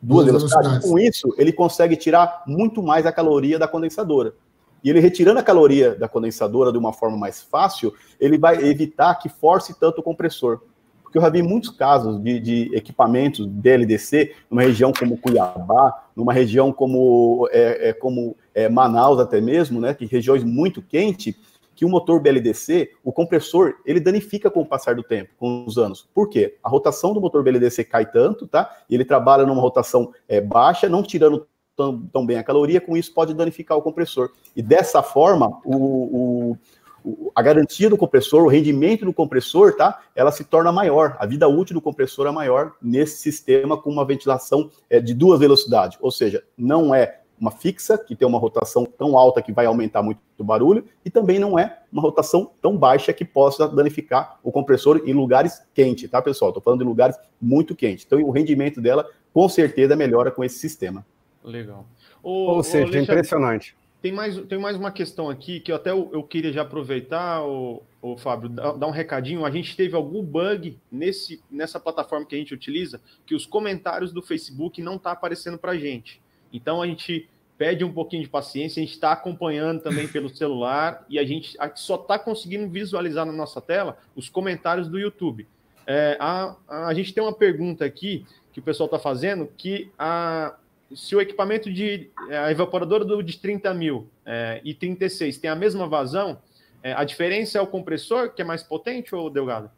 duas velocidades. velocidades. Com isso, ele consegue tirar muito mais a caloria da condensadora. E ele retirando a caloria da condensadora de uma forma mais fácil, ele vai evitar que force tanto o compressor. Porque eu já vi muitos casos de, de equipamentos DLDC numa região como Cuiabá, numa região como, é, é, como é, Manaus até mesmo, né, que regiões muito quentes, que o motor BLDC, o compressor, ele danifica com o passar do tempo, com os anos. Por quê? A rotação do motor BLDC cai tanto, tá? Ele trabalha numa rotação é, baixa, não tirando tão, tão, bem a caloria, com isso pode danificar o compressor. E dessa forma, o, o, a garantia do compressor, o rendimento do compressor, tá? Ela se torna maior. A vida útil do compressor é maior nesse sistema com uma ventilação é, de duas velocidades. Ou seja, não é uma fixa, que tem uma rotação tão alta que vai aumentar muito o barulho, e também não é uma rotação tão baixa que possa danificar o compressor em lugares quentes, tá, pessoal? Estou falando de lugares muito quentes. Então, o rendimento dela, com certeza, melhora com esse sistema. Legal. O, Ou seja, Alexandre, impressionante. Tem mais, tem mais uma questão aqui que eu até eu, eu queria já aproveitar, o, o Fábio, dar, dar um recadinho. A gente teve algum bug nesse, nessa plataforma que a gente utiliza, que os comentários do Facebook não tá aparecendo para gente. Então a gente pede um pouquinho de paciência, a gente está acompanhando também pelo celular e a gente só está conseguindo visualizar na nossa tela os comentários do YouTube. É, a, a, gente tem uma pergunta aqui que o pessoal está fazendo, que a, se o equipamento de a evaporadora do, de 30 mil é, e 36 tem a mesma vazão, é, a diferença é o compressor, que é mais potente ou delgado?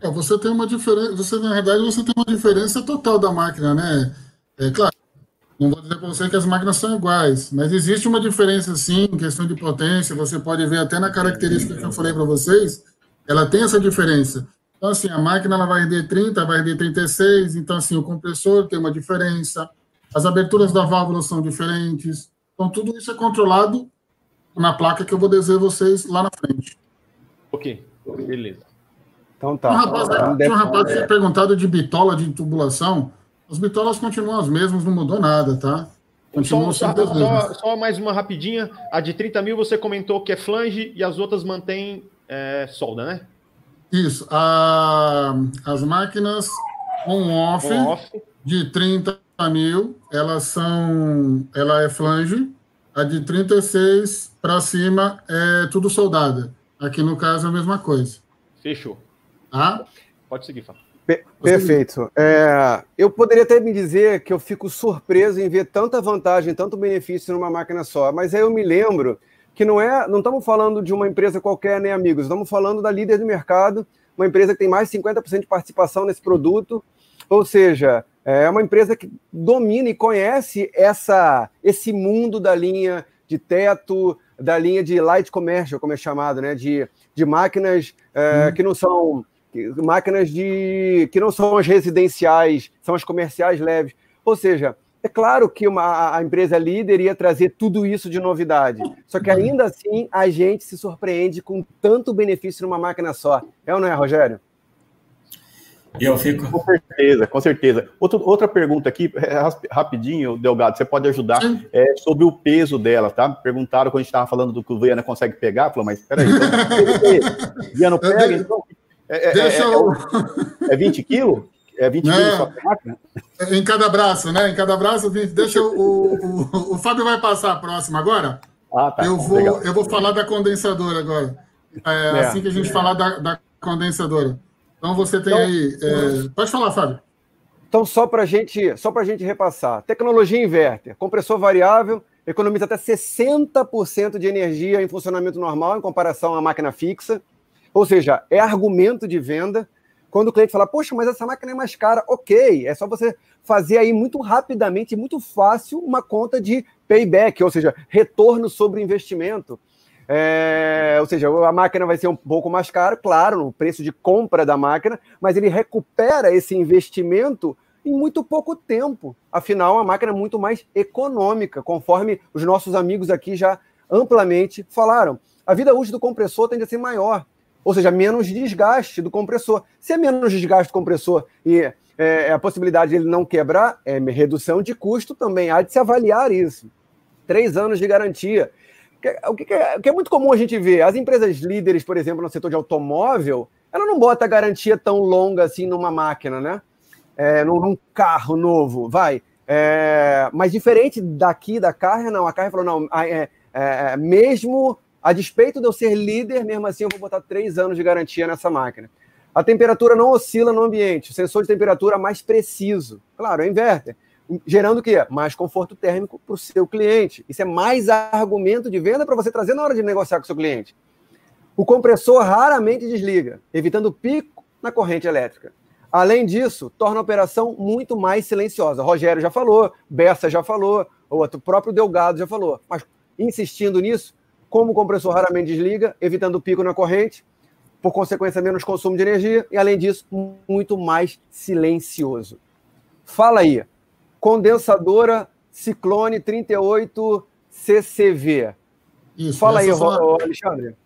É, você tem uma diferença, você na verdade você tem uma diferença total da máquina, né? É claro, não vou dizer para você que as máquinas são iguais, mas existe uma diferença sim em questão de potência. Você pode ver até na característica que eu falei para vocês, ela tem essa diferença. Então, assim, a máquina ela vai RD 30, vai RD 36, então, assim, o compressor tem uma diferença, as aberturas da válvula são diferentes. Então, tudo isso é controlado na placa que eu vou dizer vocês lá na frente. Ok, beleza. Então tá. Um rapaz, tinha um rapaz que tinha perguntado de bitola de tubulação. As bitolas continuam as mesmas, não mudou nada, tá? Continuam só, só, só, só, mais uma rapidinha. A de 30 mil você comentou que é flange e as outras mantêm é, solda, né? Isso. A, as máquinas on-off on de 30 mil, elas são. Ela é flange. A de 36 para cima é tudo soldada. Aqui no caso é a mesma coisa. Fechou. Tá? Pode seguir, Fábio perfeito. É, eu poderia até me dizer que eu fico surpreso em ver tanta vantagem, tanto benefício numa máquina só, mas aí eu me lembro que não é, não estamos falando de uma empresa qualquer, nem amigos, estamos falando da líder do mercado, uma empresa que tem mais de 50% de participação nesse produto, ou seja, é uma empresa que domina e conhece essa, esse mundo da linha de teto, da linha de light commercial, como é chamado, né? de, de máquinas é, hum. que não são máquinas de que não são as residenciais, são as comerciais leves. Ou seja, é claro que uma, a empresa líder ia trazer tudo isso de novidade. Só que ainda assim a gente se surpreende com tanto benefício numa máquina só. É ou não é, Rogério? Eu fico. Com certeza, com certeza. Outra, outra pergunta aqui, é, rapidinho, Delgado, você pode ajudar, é, sobre o peso dela, tá? Perguntaram quando a gente estava falando do que o Viana consegue pegar, falou, mas peraí, então, Viana pega, então. É, é, Deixa é, eu... é 20 quilos? É 20 Não, quilos só máquina? Em cada braço, né? Em cada braço, 20. Deixa eu, o, o, o Fábio vai passar a próxima agora. Ah, tá. Eu vou, eu vou falar da condensadora agora. É, é, assim que a gente falar da, da condensadora. Então você tem então, aí. É... Pode falar, Fábio. Então, só para gente, só a gente repassar. Tecnologia inverter, compressor variável, economiza até 60% de energia em funcionamento normal em comparação à máquina fixa. Ou seja, é argumento de venda. Quando o cliente fala, poxa, mas essa máquina é mais cara, ok, é só você fazer aí muito rapidamente, muito fácil, uma conta de payback, ou seja, retorno sobre investimento. É, ou seja, a máquina vai ser um pouco mais cara, claro, no preço de compra da máquina, mas ele recupera esse investimento em muito pouco tempo. Afinal, a máquina é muito mais econômica, conforme os nossos amigos aqui já amplamente falaram. A vida útil do compressor tende a ser maior, ou seja, menos desgaste do compressor. Se é menos desgaste do compressor e é, a possibilidade de ele não quebrar, é redução de custo também. Há de se avaliar isso. Três anos de garantia. O que, é, o que é muito comum a gente ver, as empresas líderes, por exemplo, no setor de automóvel, ela não bota garantia tão longa assim numa máquina, né? É, num, carro novo, vai. É, mas diferente daqui da Carre, não. A Carre falou, não, é, é, mesmo a despeito de eu ser líder, mesmo assim eu vou botar três anos de garantia nessa máquina. A temperatura não oscila no ambiente, o sensor de temperatura mais preciso. Claro, é inverter gerando o quê? Mais conforto térmico para o seu cliente. Isso é mais argumento de venda para você trazer na hora de negociar com o seu cliente. O compressor raramente desliga, evitando pico na corrente elétrica. Além disso, torna a operação muito mais silenciosa. Rogério já falou, Bessa já falou, o próprio Delgado já falou. Mas insistindo nisso, como o compressor raramente desliga, evitando pico na corrente, por consequência, menos consumo de energia e, além disso, muito mais silencioso. Fala aí, condensadora Ciclone 38 CCV. Isso. Fala aí, são, Alexandre.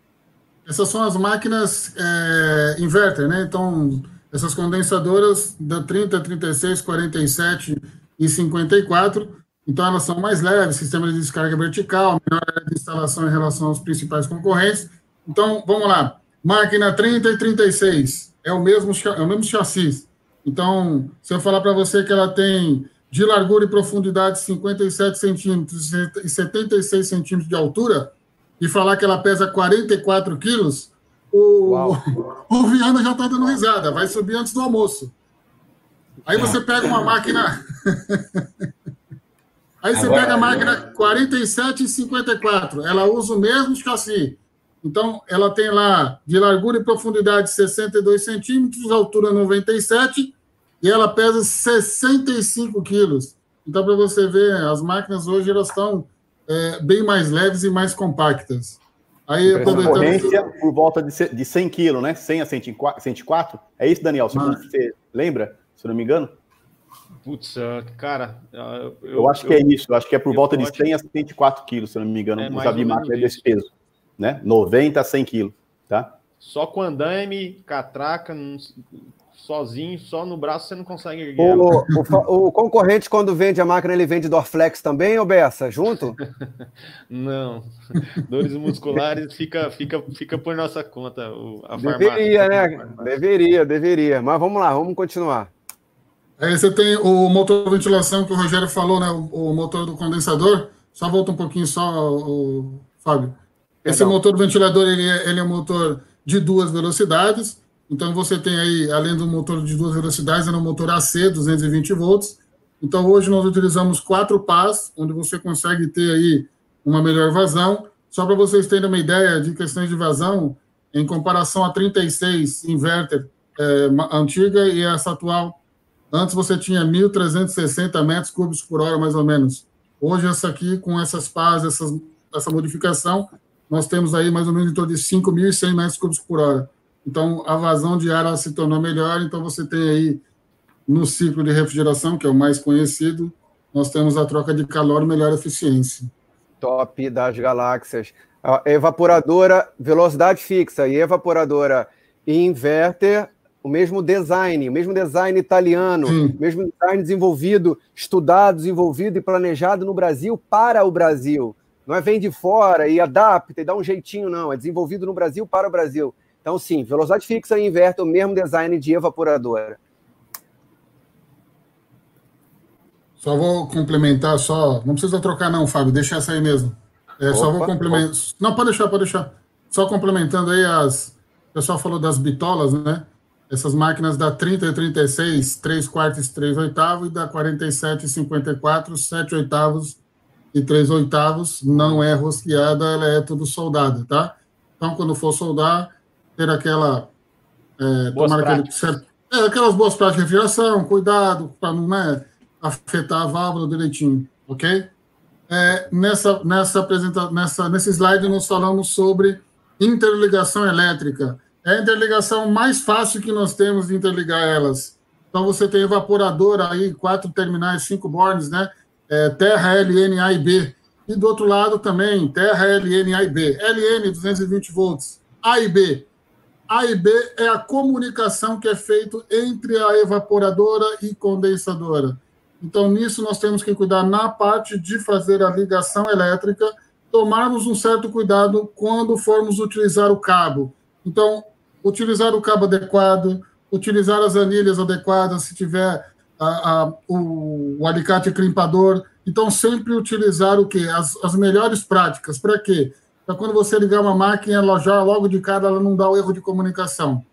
Essas são as máquinas é, inverter, né? Então, essas condensadoras da 30, 36, 47 e 54. Então, elas são mais leves, sistema de descarga vertical, menor de instalação em relação aos principais concorrentes. Então, vamos lá. Máquina 30 e 36 é o mesmo, é o mesmo chassi. Então, se eu falar para você que ela tem de largura e profundidade 57 centímetros e 76 centímetros de altura, e falar que ela pesa 44 quilos, o, o Viana já está dando risada, vai subir antes do almoço. Aí você pega uma máquina. Aí você pega a máquina 47 e 54, ela usa o mesmo chassi. Então, ela tem lá de largura e profundidade 62 centímetros, altura 97 e ela pesa 65 quilos. Então, para você ver, as máquinas hoje elas estão é, bem mais leves e mais compactas. Aí, aproveitando... por volta de, de 100 quilos, né? 100 a 104. É isso, Daniel? Mas... você lembra, se não me engano? Putz, ah, cara. Ah, eu, eu acho eu, que é isso. Eu acho que é por volta de 100 a 104 quilos, se não me engano. É já vi máquina desse peso. Né? 90 a 100 quilos. Tá? Só com andame, catraca, sozinho, só no braço você não consegue erguer. O, o, o, concorrente, quando vende a máquina, ele vende Dorflex também, ou Bessa, junto? não. Dores musculares fica, fica, fica por nossa conta. A deveria, farmácia, né? Deveria, deveria. Mas vamos lá, vamos continuar. Aí você tem o motor de ventilação que o Rogério falou, né? O, o motor do condensador. Só volta um pouquinho só, o, Fábio. Esse Perdão. motor do ventilador, ele é, ele é um motor de duas velocidades então você tem aí, além do motor de duas velocidades, é um motor AC 220 volts. Então hoje nós utilizamos quatro pás, onde você consegue ter aí uma melhor vazão. Só para vocês terem uma ideia de questões de vazão, em comparação a 36 inverter é, antiga e essa atual, antes você tinha 1.360 metros cúbicos por hora, mais ou menos. Hoje essa aqui, com essas pás, essas, essa modificação, nós temos aí mais ou menos em torno de 5.100 metros cúbicos por hora. Então, a vazão de ar se tornou melhor. Então, você tem aí, no ciclo de refrigeração, que é o mais conhecido, nós temos a troca de calor e melhor eficiência. Top das galáxias. A evaporadora, velocidade fixa e evaporadora inverter, o mesmo design, o mesmo design italiano, Sim. o mesmo design desenvolvido, estudado, desenvolvido e planejado no Brasil para o Brasil. Não é vem de fora e adapta e dá um jeitinho, não. É desenvolvido no Brasil para o Brasil. Então, sim, velocidade fixa e inverter o mesmo design de evaporadora. Só vou complementar, só. Não precisa trocar, não, Fábio, deixa essa aí mesmo. É, só vou complementar. Não, pode deixar, pode deixar. Só complementando aí as. O pessoal falou das bitolas, né? Essas máquinas da 30 e 36, 3 quartos e 3 oitavos, e da 47 e 54, 7 oitavos e 3 oitavos, não é rosqueada, ela é tudo soldada, tá? Então, quando for soldar, ter aquela. É, tomar aquele certo, é, aquelas boas práticas de refrigeração, cuidado para não né, afetar a válvula direitinho, ok? É, nessa, nessa, apresentação, nessa, nesse slide, nós falamos sobre interligação elétrica. É a interligação mais fácil que nós temos de interligar elas. Então, você tem evaporadora aí, quatro terminais, cinco bornes, né? É, terra LN A e B. E do outro lado também, terra LN A e B. LN, 220 volts. A e B. A e B é a comunicação que é feita entre a evaporadora e condensadora. Então, nisso, nós temos que cuidar na parte de fazer a ligação elétrica, tomarmos um certo cuidado quando formos utilizar o cabo. Então, utilizar o cabo adequado, utilizar as anilhas adequadas, se tiver a, a, o, o, alicate crimpador. Então, sempre utilizar o quê? As, as melhores práticas. Para quê? Para quando você ligar uma máquina, ela já logo de cara ela não dá o erro de comunicação.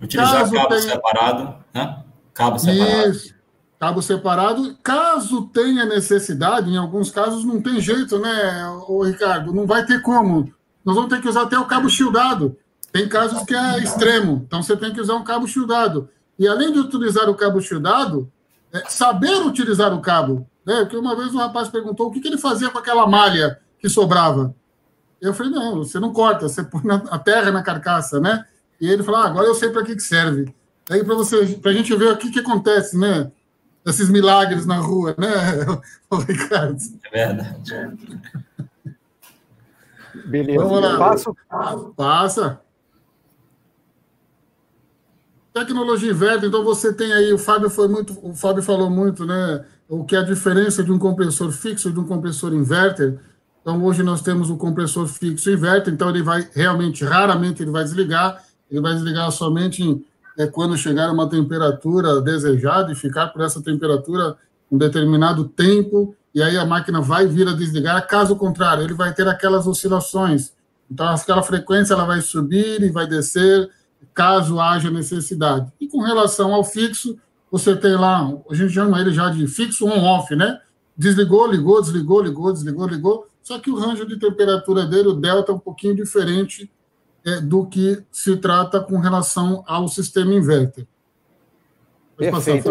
Utilizar Caso cabo tenha... separado, né? Cabo separado. Isso cabo separado. Caso tenha necessidade, em alguns casos não tem jeito, né, o Ricardo? Não vai ter como. Nós vamos ter que usar até o cabo shieldado. Tem casos que é extremo, então você tem que usar um cabo shieldado. E além de utilizar o cabo shieldado, é saber utilizar o cabo. Né? Porque uma vez um rapaz perguntou o que, que ele fazia com aquela malha que sobrava. Eu falei, não, você não corta, você põe a terra na carcaça, né? E ele falou, ah, agora eu sei para que, que serve. Aí para você, para a gente ver o que, que acontece, né? esses milagres na rua, né, Ricardo? É verdade. Beleza. Vamos lá. Passo? Passa. Tecnologia inverter, então você tem aí, o Fábio foi muito, o Fábio falou muito, né? O que é a diferença de um compressor fixo e de um compressor inverter. Então hoje nós temos o compressor fixo inverter, então ele vai realmente, raramente ele vai desligar, ele vai desligar somente é quando chegar a uma temperatura desejada e ficar por essa temperatura um determinado tempo, e aí a máquina vai vir a desligar. Caso contrário, ele vai ter aquelas oscilações. Então, aquela frequência ela vai subir e vai descer, caso haja necessidade. E com relação ao fixo, você tem lá, a gente chama ele já de fixo on-off, né? Desligou, ligou, desligou, ligou, desligou, ligou. Só que o range de temperatura dele, o delta, é um pouquinho diferente é, do que se trata com relação ao sistema inverter. Perfeito.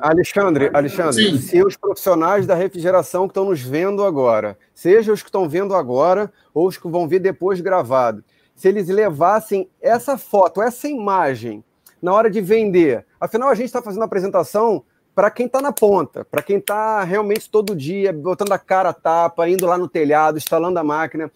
Alexandre, Alexandre, se os profissionais da refrigeração que estão nos vendo agora, seja os que estão vendo agora ou os que vão ver depois gravado, se eles levassem essa foto, essa imagem, na hora de vender, afinal a gente está fazendo a apresentação para quem está na ponta, para quem está realmente todo dia botando a cara a tapa, indo lá no telhado, instalando a máquina.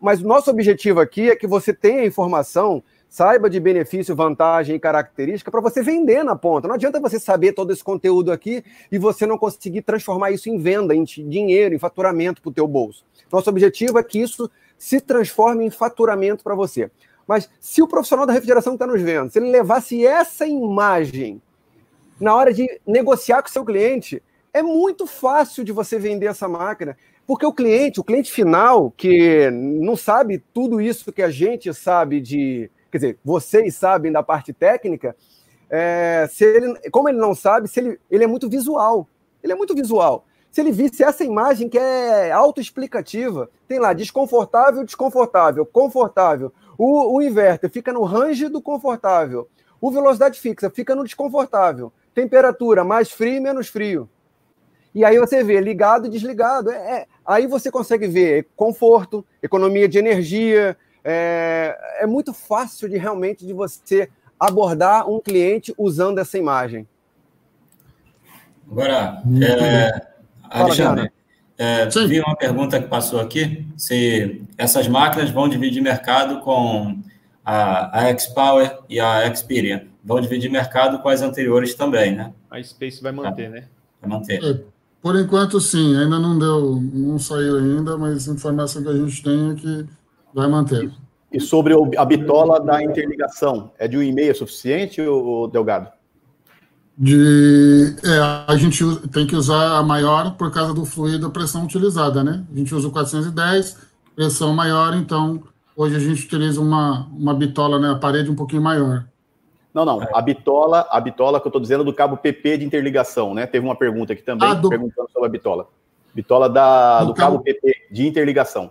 Mas o nosso objetivo aqui é que você tenha informação, saiba de benefício, vantagem e característica para você vender na ponta. Não adianta você saber todo esse conteúdo aqui e você não conseguir transformar isso em venda, em dinheiro, em faturamento para o teu bolso. Nosso objetivo é que isso se transforme em faturamento para você. Mas se o profissional da refrigeração que está nos vendo, se ele levasse essa imagem na hora de negociar com o seu cliente, é muito fácil de você vender essa máquina, porque o cliente, o cliente final, que não sabe tudo isso que a gente sabe de. Quer dizer, vocês sabem da parte técnica, é, se ele, como ele não sabe, se ele, ele é muito visual. Ele é muito visual. Se ele visse essa imagem que é autoexplicativa, tem lá desconfortável, desconfortável, confortável. O, o inverter fica no range do confortável. O velocidade fixa fica no desconfortável temperatura, mais frio, menos frio. E aí você vê ligado e desligado. É, é, aí você consegue ver conforto, economia de energia. É, é muito fácil de realmente de você abordar um cliente usando essa imagem. Agora, é, Alexandre, é, vi uma pergunta que passou aqui, se essas máquinas vão dividir mercado com a, a X-Power e a Xperia. vão dividir mercado com as anteriores também, né? A Space vai manter, né? Vai manter. É, por enquanto, sim. Ainda não deu, não saiu ainda, mas a informação que a gente tem é que vai manter. E sobre a bitola da interligação, é de um e-mail suficiente, ou Delgado? De, é, a gente tem que usar a maior por causa do fluido, a pressão utilizada, né? A gente usa o 410, pressão maior, então hoje a gente utiliza uma, uma bitola, né? A parede um pouquinho maior. Não, não. A bitola, a bitola que eu estou dizendo do cabo PP de interligação, né? Teve uma pergunta aqui também ah, do... perguntando sobre a bitola. Bitola da, do, do cabo... cabo PP de interligação.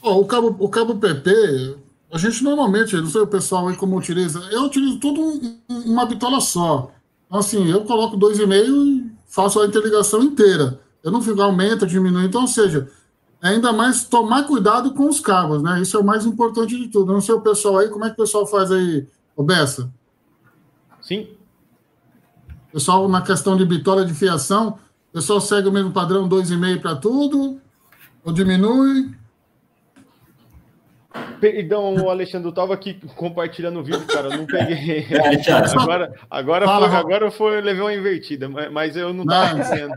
Oh, o, cabo, o cabo PP, a gente normalmente, não sei o pessoal aí como utiliza, eu utilizo tudo um, uma bitola só. Então, assim, eu coloco 2,5 e faço a interligação inteira. Eu não fico aumenta, diminui. Então, ou seja, ainda mais tomar cuidado com os cabos, né? Isso é o mais importante de tudo. não sei o pessoal aí, como é que o pessoal faz aí Ô, Bessa. Sim. Pessoal, na questão de bitola de fiação, o pessoal segue o mesmo padrão 2,5 para tudo? Ou diminui? Perdão, Alexandre, eu estava aqui compartilhando o vídeo, cara, eu não peguei. agora, agora, Fala, foi, agora foi, levei uma invertida, mas eu não estava dizendo.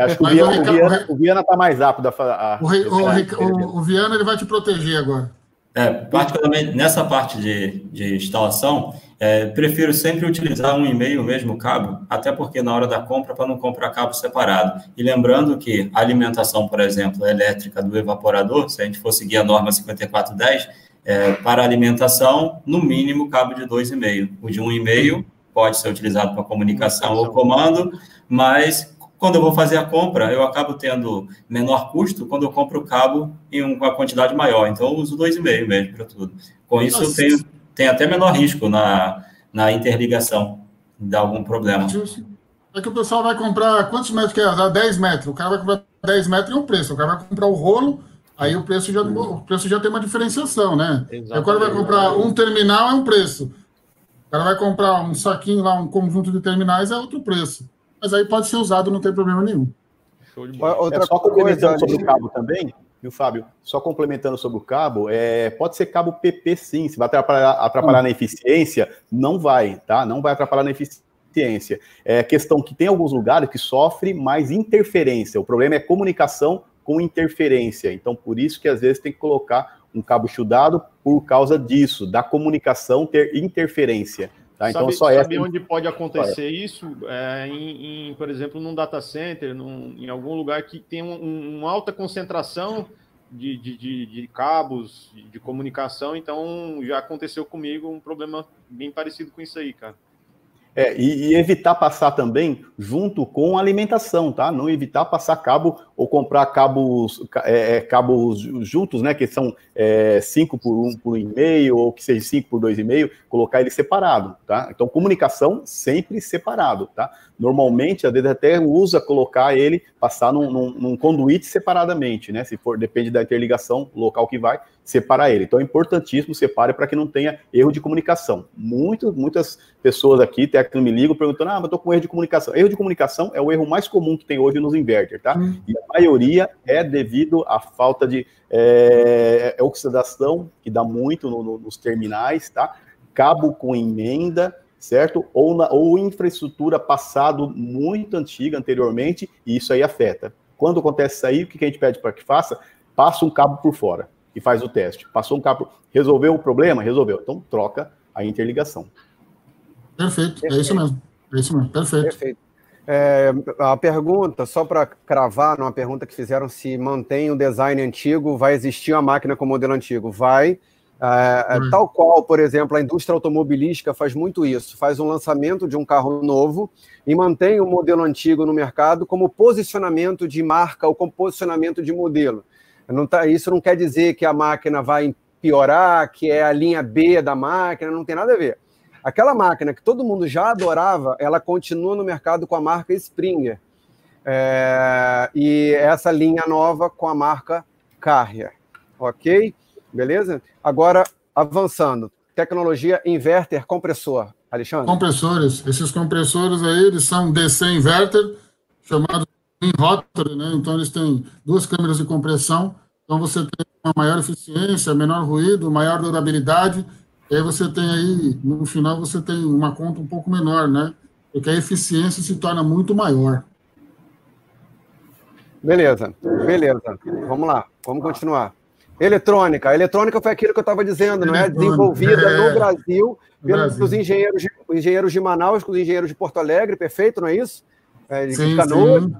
Acho que o Viana, o Viana, o Viana tá mais rápido. A, a, o, o, o, Viana ele vai te proteger agora. É, particularmente nessa parte de, de instalação, é, prefiro sempre utilizar um e-mail, mesmo cabo, até porque na hora da compra, para não comprar cabo separado. E lembrando que a alimentação, por exemplo, elétrica do evaporador, se a gente for seguir a norma 5410, é, para alimentação, no mínimo cabo de 2,5. O de 1,5 pode ser utilizado para comunicação ou comando, mas quando eu vou fazer a compra, eu acabo tendo menor custo quando eu compro o cabo em uma quantidade maior. Então, eu uso 2,5 mesmo para tudo. Com isso, Nossa. eu tenho, tenho até menor risco na, na interligação, de algum problema. É que o pessoal vai comprar, quantos metros que é? 10 metros. O cara vai comprar 10 metros e um preço. O cara vai comprar o rolo, aí o preço já, o preço já tem uma diferenciação, né? Exatamente. O cara vai comprar um terminal, é um preço. O cara vai comprar um saquinho lá, um conjunto de terminais, é outro preço mas aí pode ser usado, não tem problema nenhum. Outra é, só complementando sobre o cabo também, viu, Fábio? Só complementando sobre o cabo, é, pode ser cabo PP sim, se vai atrapalhar, atrapalhar hum. na eficiência, não vai, tá? Não vai atrapalhar na eficiência. É questão que tem alguns lugares que sofre mais interferência. O problema é comunicação com interferência. Então, por isso que às vezes tem que colocar um cabo chudado por causa disso, da comunicação ter interferência. Tá? Então, sabe, só sabe onde pode acontecer isso? É, em, em, por exemplo, num data center, num, em algum lugar que tem um, uma alta concentração de, de, de, de cabos de, de comunicação. Então, já aconteceu comigo um problema bem parecido com isso aí, cara. É, e, e, evitar passar também junto com alimentação, tá? Não evitar passar cabo ou comprar cabos, é, é cabos juntos, né? Que são 5 é, por 1 um, por 1,5 um ou que seja 5 por 2,5, colocar ele separado, tá? Então, comunicação sempre separado, tá? Normalmente, vezes até usa colocar ele, passar num, num, num conduíte separadamente, né? Se for, depende da interligação, local que vai, separar ele. Então é importantíssimo separe para que não tenha erro de comunicação. Muito, muitas pessoas aqui, técnicos me ligam perguntando: ah, mas estou com erro de comunicação. Erro de comunicação é o erro mais comum que tem hoje nos inverter, tá? Hum. E a maioria é devido à falta de é, é oxidação, que dá muito no, no, nos terminais, tá? Cabo com emenda, certo? Ou, na, ou infraestrutura passado muito antiga anteriormente, e isso aí afeta. Quando acontece isso aí, o que a gente pede para que faça? Passa um cabo por fora e faz o teste. Passou um cabo, resolveu o problema? Resolveu. Então troca a interligação. Perfeito, é isso mesmo. É isso mesmo, perfeito. Perfeito. É, a pergunta, só para cravar numa pergunta que fizeram, se mantém o design antigo, vai existir a máquina com modelo antigo? Vai. É, é, tal qual, por exemplo, a indústria automobilística faz muito isso, faz um lançamento de um carro novo e mantém o modelo antigo no mercado como posicionamento de marca ou como posicionamento de modelo. Não tá, isso não quer dizer que a máquina vai piorar, que é a linha B da máquina, não tem nada a ver. Aquela máquina que todo mundo já adorava, ela continua no mercado com a marca Springer. É, e essa linha nova com a marca Carrier. Ok? Beleza? Agora, avançando. Tecnologia inverter compressor. Alexandre? Compressores. Esses compressores aí, eles são DC inverter, chamados em rotary, né? Então eles têm duas câmeras de compressão, então você tem uma maior eficiência, menor ruído, maior durabilidade E aí você tem aí, no final, você tem uma conta um pouco menor, né? Porque a eficiência se torna muito maior. Beleza, beleza. Vamos lá, vamos continuar. Eletrônica. A eletrônica foi aquilo que eu estava dizendo, não é? Desenvolvida é. no Brasil pelos engenheiros, de, engenheiros de Manaus, com os engenheiros de Porto Alegre, perfeito, não é isso? É, de sim, Canoas. Sim.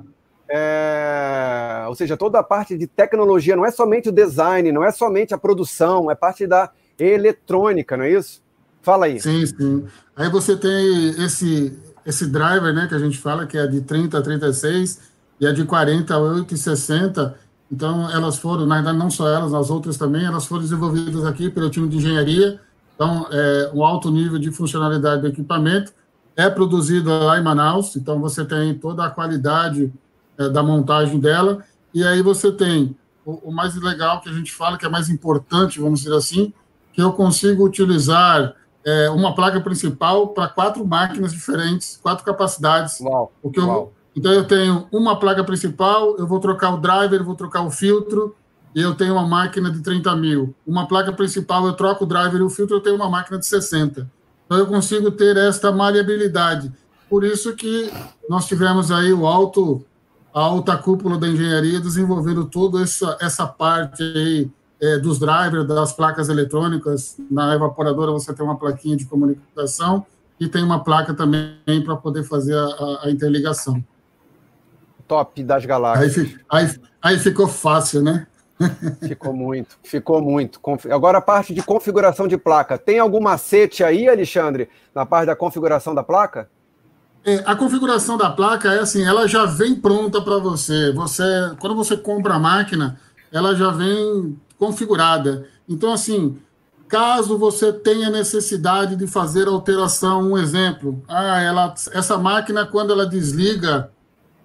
É, ou seja, toda a parte de tecnologia, não é somente o design, não é somente a produção, é parte da eletrônica, não é isso? Fala aí. Sim, sim. Aí você tem esse, esse driver, né, que a gente fala, que é de 30 a 36 e é de 40 a 8 e 60. Então, elas foram, na verdade, não só elas, as outras também, elas foram desenvolvidas aqui pelo time de engenharia. Então, é, um alto nível de funcionalidade do equipamento é produzido lá em Manaus. Então, você tem toda a qualidade é, da montagem dela. E aí você tem o, o mais legal que a gente fala, que é mais importante, vamos dizer assim, que eu consigo utilizar é, uma placa principal para quatro máquinas diferentes, quatro capacidades. Uau, porque eu, então eu tenho uma placa principal, eu vou trocar o driver, vou trocar o filtro, e eu tenho uma máquina de 30 mil. Uma placa principal, eu troco o driver e o filtro, eu tenho uma máquina de 60. Então eu consigo ter esta maleabilidade. Por isso que nós tivemos aí o alto, a alta cúpula da engenharia desenvolvendo toda essa, essa parte aí é, dos drivers, das placas eletrônicas. Na evaporadora você tem uma plaquinha de comunicação e tem uma placa também para poder fazer a, a, interligação. Top das galáxias. Aí, aí, aí ficou fácil, né? Ficou muito, ficou muito. Agora a parte de configuração de placa. Tem algum macete aí, Alexandre, na parte da configuração da placa? É, a configuração da placa é assim, ela já vem pronta para você. Você, quando você compra a máquina, ela já vem configurada. Então, assim, caso você tenha necessidade de fazer alteração, um exemplo, ah, ela, essa máquina, quando ela desliga,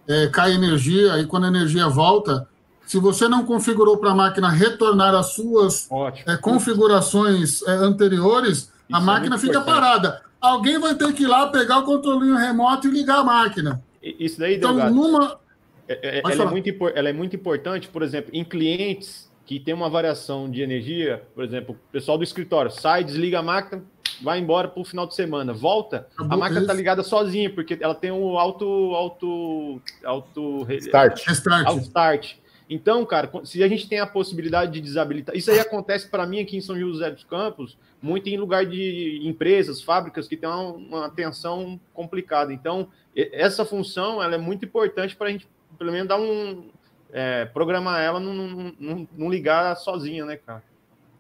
é, cai energia, e quando a energia volta, se você não configurou para a máquina retornar às suas é, configurações é, anteriores, Isso a é máquina fica importante. parada. Alguém vai ter que ir lá pegar o controlinho remoto e ligar a máquina. Isso daí, então, Delgado, numa... É, é, ela, é muito, ela é muito importante, por exemplo, em clientes que tem uma variação de energia, por exemplo, o pessoal do escritório sai, desliga a máquina, vai embora para o final de semana, volta, a máquina está ligada sozinha, porque ela tem um auto, auto, auto start. Auto start. Então, cara, se a gente tem a possibilidade de desabilitar, isso aí acontece para mim aqui em São José dos Campos, muito em lugar de empresas, fábricas que tem uma, uma tensão complicada. Então, essa função ela é muito importante para a gente, pelo menos, dar um, é, programar ela não, não, não, não, ligar sozinha, né, cara?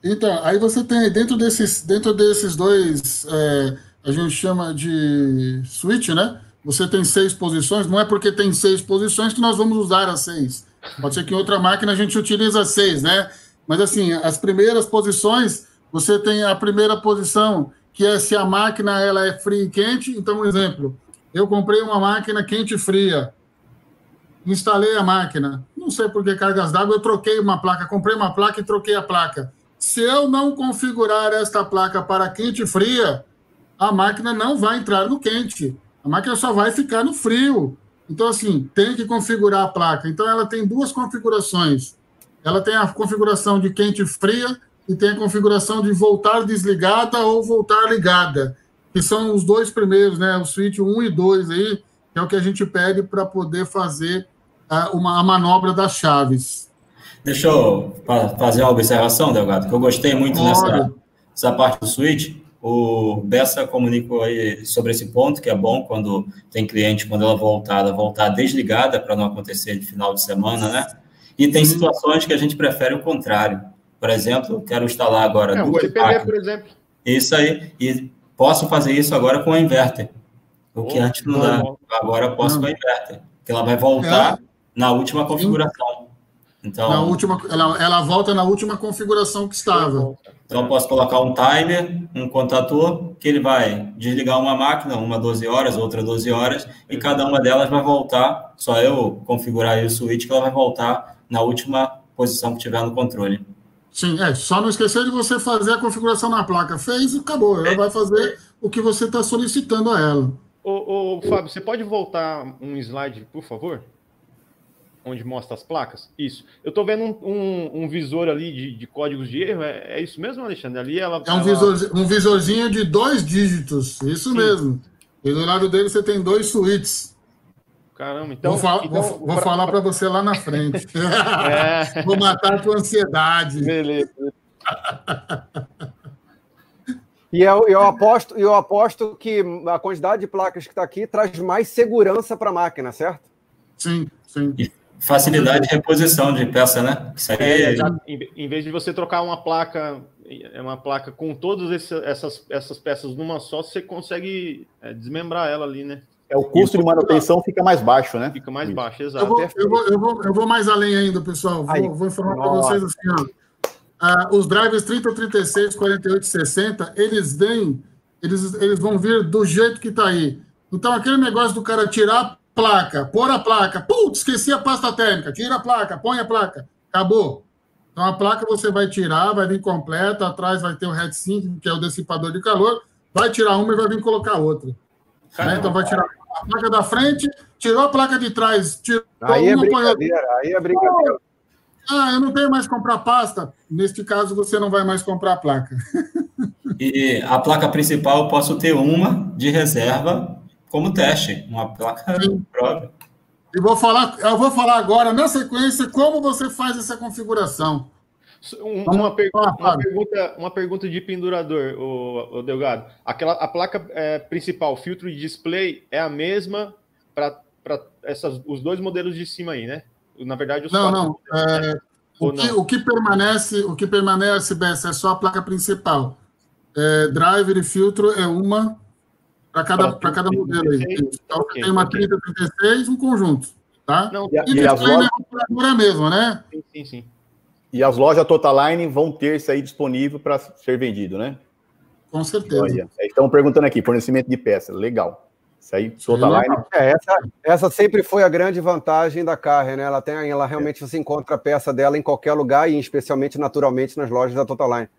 Então, aí você tem dentro desses, dentro desses dois, é, a gente chama de switch, né? Você tem seis posições, não é porque tem seis posições que nós vamos usar as seis. Pode ser que em outra máquina a gente utiliza seis, né? Mas assim, as primeiras posições, você tem a primeira posição, que é se a máquina ela é fria e quente. Então, um exemplo, eu comprei uma máquina quente e fria instalei a máquina. Não sei por que cargas d'água, eu troquei uma placa, comprei uma placa e troquei a placa. Se eu não configurar esta placa para quente e fria, a máquina não vai entrar no quente. A máquina só vai ficar no frio. Então, assim, tem que configurar a placa. Então, ela tem duas configurações. Ela tem a configuração de quente e fria e tem a configuração de voltar desligada ou voltar ligada, que são os dois primeiros, né? O switch 1 e 2 aí, que é o que a gente pede para poder fazer uma, a manobra das chaves. Deixa eu fazer uma observação, Delgado, que eu gostei muito dessa, dessa parte do switch. O Bessa comunicou aí sobre esse ponto, que é bom quando tem cliente, quando ela voltar, ela voltar desligada para não acontecer de final de semana, né? E tem Sim. situações que a gente prefere o contrário. Por exemplo, quero instalar agora é, duas máquinas. por exemplo. Isso aí. E posso fazer isso agora com o inverter. O que oh, antes não dá. Agora posso com o inverter. Que ela vai voltar é na última configuração. Então, na última, ela, ela volta na última configuração que estava. Então, eu posso colocar um timer, um contator, que ele vai desligar uma máquina, uma 12 horas, outra 12 horas, e cada uma delas vai voltar, só eu configurar aí o switch, que ela vai voltar na última posição que tiver no controle. Sim, é, só não esquecer de você fazer a configuração na placa. Fez e acabou. Ela vai fazer o que você está solicitando a ela. Ô, ô, Fábio, você pode voltar um slide, por favor? Onde mostra as placas? Isso. Eu estou vendo um, um, um, visor ali de, de códigos de erro. É, é, isso mesmo, Alexandre? Ali ela. É um, ela... visor, um visorzinho de dois dígitos. Isso Sim. mesmo. E do lado dele você tem dois suítes. Caramba, então. Vou, fa então, vou, vou pra... falar para você lá na frente. É. vou matar a tua ansiedade. Beleza. E eu, eu, aposto, eu aposto que a quantidade de placas que está aqui traz mais segurança para a máquina, certo? Sim, sim. E facilidade de reposição de peça, né? Isso aí... é, já, em, vez de você trocar uma placa, é uma placa com todas essas, essas peças numa só, você consegue é, desmembrar ela ali, né? É, o custo de manutenção fica mais baixo, né? Fica mais Isso. baixo, exato. Eu vou, eu vou, eu vou, eu vou mais além ainda, pessoal. Vou, vou informar para vocês assim, ó. Uh, os drivers 30, 36, 48 60, eles vêm, eles, eles vão vir do jeito que está aí. Então, aquele negócio do cara tirar a placa, pôr a placa, putz, esqueci a pasta térmica, tira a placa, põe a placa, acabou. Então, a placa você vai tirar, vai vir completa, atrás vai ter o heatsink, que é o dissipador de calor, vai tirar uma e vai vir colocar outra. Né? Então, vai tirar a placa da frente, tirou a placa de trás, tirou aí é uma, é brincadeira, aí é brincadeira. Ah, eu não tenho mais comprar pasta. Neste caso, você não vai mais comprar a placa. E a placa principal, eu posso ter uma de reserva como teste, uma placa Sim. própria. E vou falar, eu vou falar agora, na sequência, como você faz essa configuração. Uma, per uma, pergunta, uma pergunta de pendurador, o, o Delgado. Aquela, a placa é, principal, filtro de display, é a mesma para os dois modelos de cima aí, né? Na verdade, os não, não. Modelos, é, né? o, que, não. o que permanece, o que permanece, Bessa, é só a placa principal. É, driver e filtro é uma para cada, para cada modelo aí. Então, okay, tem uma okay. 3036, um conjunto. Tá? Não, e, e, e as lojas... é mesmo, né? Sim, sim, sim. E as lojas Totaline vão ter isso aí disponível para ser vendido, né? Com certeza. Olha, estão perguntando aqui, fornecimento de peça. Legal. Isso aí, Totaline. É, essa, essa sempre foi a grande vantagem da Carre, né? Ela tem, ela realmente é. você encontra a peça dela em qualquer lugar e especialmente naturalmente nas lojas da Totaline.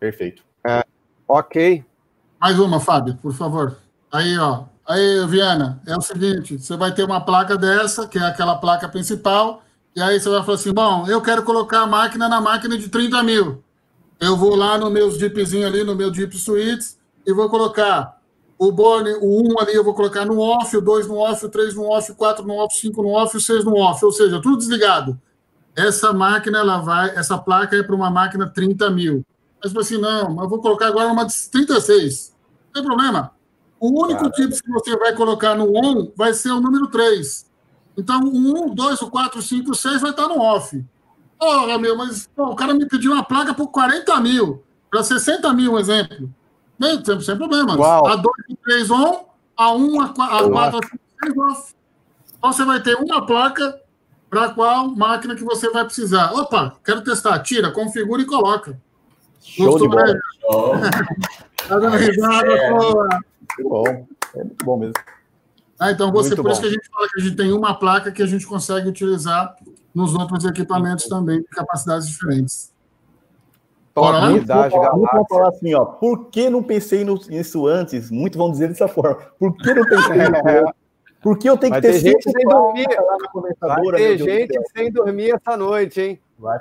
Perfeito. É, ok. Mais uma, Fábio, por favor. Aí, ó. Aí, Viana, é o seguinte: você vai ter uma placa dessa, que é aquela placa principal, e aí você vai falar assim: bom, eu quero colocar a máquina na máquina de 30 mil. Eu vou lá no meu Jeepzinho ali, no meu Jeep Suites, e vou colocar o Borne, o 1 ali eu vou colocar no off, o 2 no off, o 3 no off, o 4 no off, o 5 no off, o 6 no off, ou seja, tudo desligado. Essa máquina, ela vai, essa placa é para uma máquina 30 mil. Mas assim, não, eu vou colocar agora uma de 36. Não tem problema. O único tipo que você vai colocar no on vai ser o número 3. Então, o 1, 2, o 4, o 5, o 6 vai estar no off. Porra, meu, mas pô, o cara me pediu uma placa por 40 mil, para 60 mil, um exemplo. Bem, sem, sem problema. Uau. A 2 e 3 on, a 1, a 4, a 5, 6 off. Então, você vai ter uma placa para qual máquina que você vai precisar. Opa, quero testar. Tira, configura e coloca. Show Gostou, de bola. Né? Tá dando risada, é. Muito bom. É muito bom mesmo. Ah, então você, Muito por bom. isso que a gente fala que a gente tem uma placa que a gente consegue utilizar nos outros equipamentos também, de capacidades diferentes. Unidade, vão falar assim, ó, por que não pensei nisso antes? Muitos vão dizer dessa forma. Por que não pensei nisso Por que eu tenho que ter, ter gente sem dormir? Vai ter gente sem dormir essa noite, hein? Vai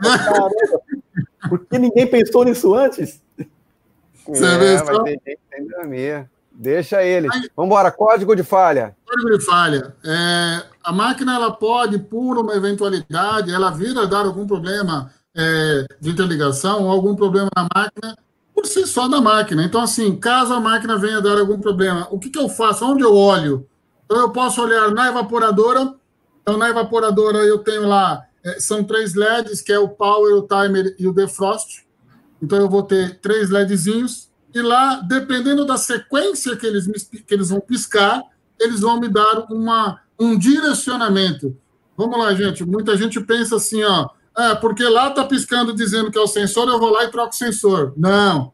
Por que ninguém pensou nisso antes? Você é, vai ter gente sem dormir. Deixa ele. Vamos embora, código de falha. Código de falha. É, a máquina ela pode, por uma eventualidade, ela vir a dar algum problema é, de interligação ou algum problema na máquina por si só da máquina. Então, assim, caso a máquina venha a dar algum problema, o que, que eu faço? Onde eu olho? Então, eu posso olhar na evaporadora. Então, na evaporadora eu tenho lá, são três LEDs, que é o Power, o Timer e o Defrost. Então, eu vou ter três LEDzinhos e lá, dependendo da sequência que eles, que eles vão piscar, eles vão me dar uma, um direcionamento. Vamos lá, gente. Muita gente pensa assim, ó, é, porque lá está piscando dizendo que é o sensor, eu vou lá e troco o sensor. Não.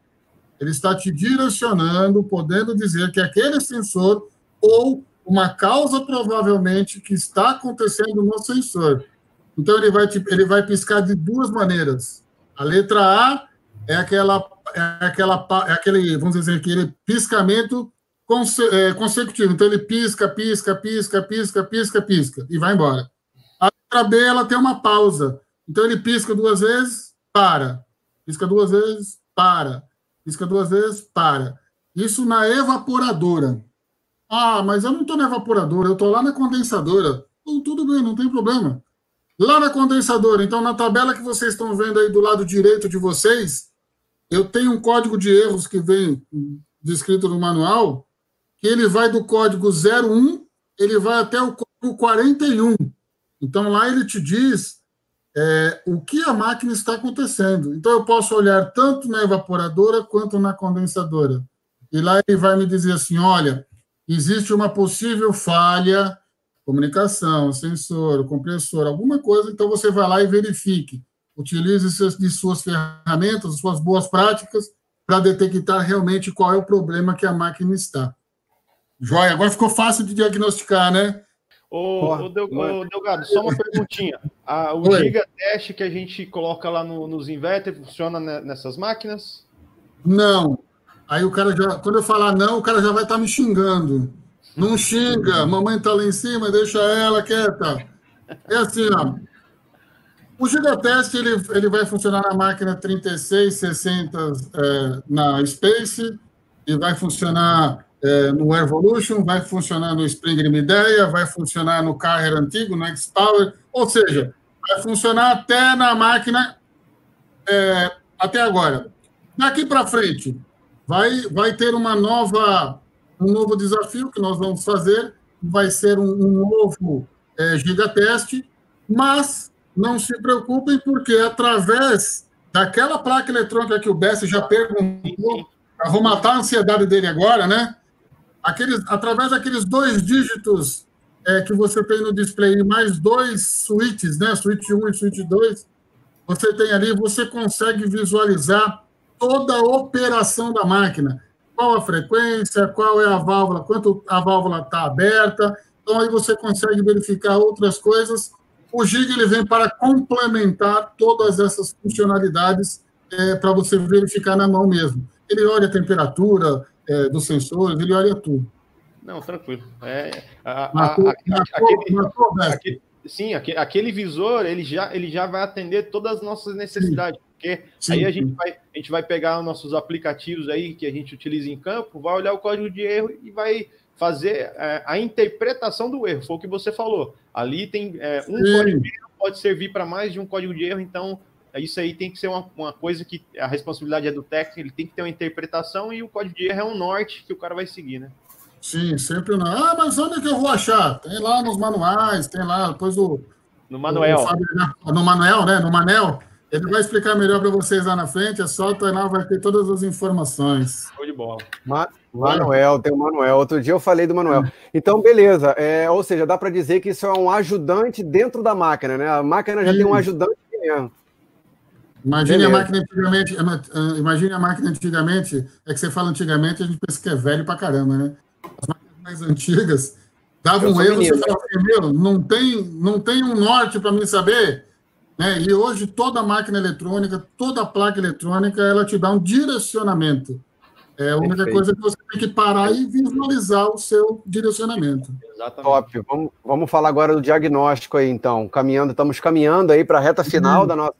Ele está te direcionando, podendo dizer que aquele sensor ou uma causa provavelmente que está acontecendo no sensor. Então ele vai, te, ele vai piscar de duas maneiras. A letra A é aquela é aquela é aquele vamos dizer aquele piscamento conse, é, consecutivo. Então ele pisca, pisca, pisca, pisca, pisca, pisca e vai embora. A letra B ela tem uma pausa. Então ele pisca duas vezes, para. Pisca duas vezes, para. Pisca duas vezes, para. Isso na evaporadora. Ah, mas eu não estou na evaporadora, eu estou lá na condensadora. Então, tudo bem, não tem problema. Lá na condensadora, então na tabela que vocês estão vendo aí do lado direito de vocês, eu tenho um código de erros que vem descrito no manual, que ele vai do código 01, ele vai até o código 41. Então lá ele te diz é, o que a máquina está acontecendo. Então eu posso olhar tanto na evaporadora quanto na condensadora. E lá ele vai me dizer assim: olha, existe uma possível falha, comunicação, sensor, compressor, alguma coisa, então você vai lá e verifique. Utilize de suas ferramentas, suas boas práticas, para detectar realmente qual é o problema que a máquina está. Joia, agora ficou fácil de diagnosticar, né? Ô, ô, Delgado, só uma perguntinha. Ah, o Oi. Giga Test que a gente coloca lá no, nos inverter funciona nessas máquinas? Não. Aí o cara já, quando eu falar não, o cara já vai estar tá me xingando. Não xinga, mamãe está lá em cima, deixa ela quieta. É assim, ó. O Gigatest ele, ele vai funcionar na máquina 3660 é, na Space e vai funcionar é, no Evolution, vai funcionar no Springer Mideia, vai funcionar no Carrier antigo, no X-Power, ou seja, vai funcionar até na máquina é, até agora. Daqui para frente, vai, vai ter uma nova, um novo desafio que nós vamos fazer, vai ser um, um novo é, gigateste, mas não se preocupem, porque através daquela placa eletrônica que o Bessi já perguntou, vou matar a ansiedade dele agora, né? Aqueles, através daqueles dois dígitos é, que você tem no display, mais dois switches, né? Switch 1 e switch 2, você tem ali, você consegue visualizar toda a operação da máquina. Qual a frequência, qual é a válvula, quanto a válvula está aberta. Então, aí você consegue verificar outras coisas. O GIG ele vem para complementar todas essas funcionalidades é, para você verificar na mão mesmo. Ele olha a temperatura é, dos sensores, ele olha tudo. Não, tranquilo. É, a, matou, a, a, matou, aquele, matou, aquele, sim, aquele, aquele visor ele já, ele já vai atender todas as nossas necessidades. Sim. Porque sim, aí a gente, vai, a gente vai pegar nossos aplicativos aí que a gente utiliza em campo, vai olhar o código de erro e vai fazer é, a interpretação do erro. Foi o que você falou. Ali tem é, um sim. código de erro, pode servir para mais de um código de erro, então isso aí tem que ser uma, uma coisa que a responsabilidade é do técnico, ele tem que ter uma interpretação e o código de erro é um norte que o cara vai seguir, né? Sim, sempre não. Ah, mas onde é que eu vou achar? Tem lá nos manuais, tem lá, depois o. No manuel. No manuel, né? No Manel. Ele vai explicar melhor para vocês lá na frente, é só o lá, vai ter todas as informações. Show de bola. Ma Manuel, tem o Manuel. Outro dia eu falei do Manuel. Então, beleza. É, ou seja, dá para dizer que isso é um ajudante dentro da máquina, né? A máquina já Sim. tem um ajudante mesmo. Imagine beleza. a máquina antigamente, é, imagine a máquina antigamente, é que você fala antigamente, a gente pensa que é velho para caramba, né? As máquinas mais antigas davam um erro, menino, você fala assim, meu, não tem, não tem um norte para mim saber né? E hoje toda máquina eletrônica, toda placa eletrônica, ela te dá um direcionamento. É a única Perfeito. coisa que você tem que parar e visualizar o seu direcionamento. Exatamente. Top. Vamos, vamos falar agora do diagnóstico aí, então. Caminhando, estamos caminhando aí para a reta final uhum. da nossa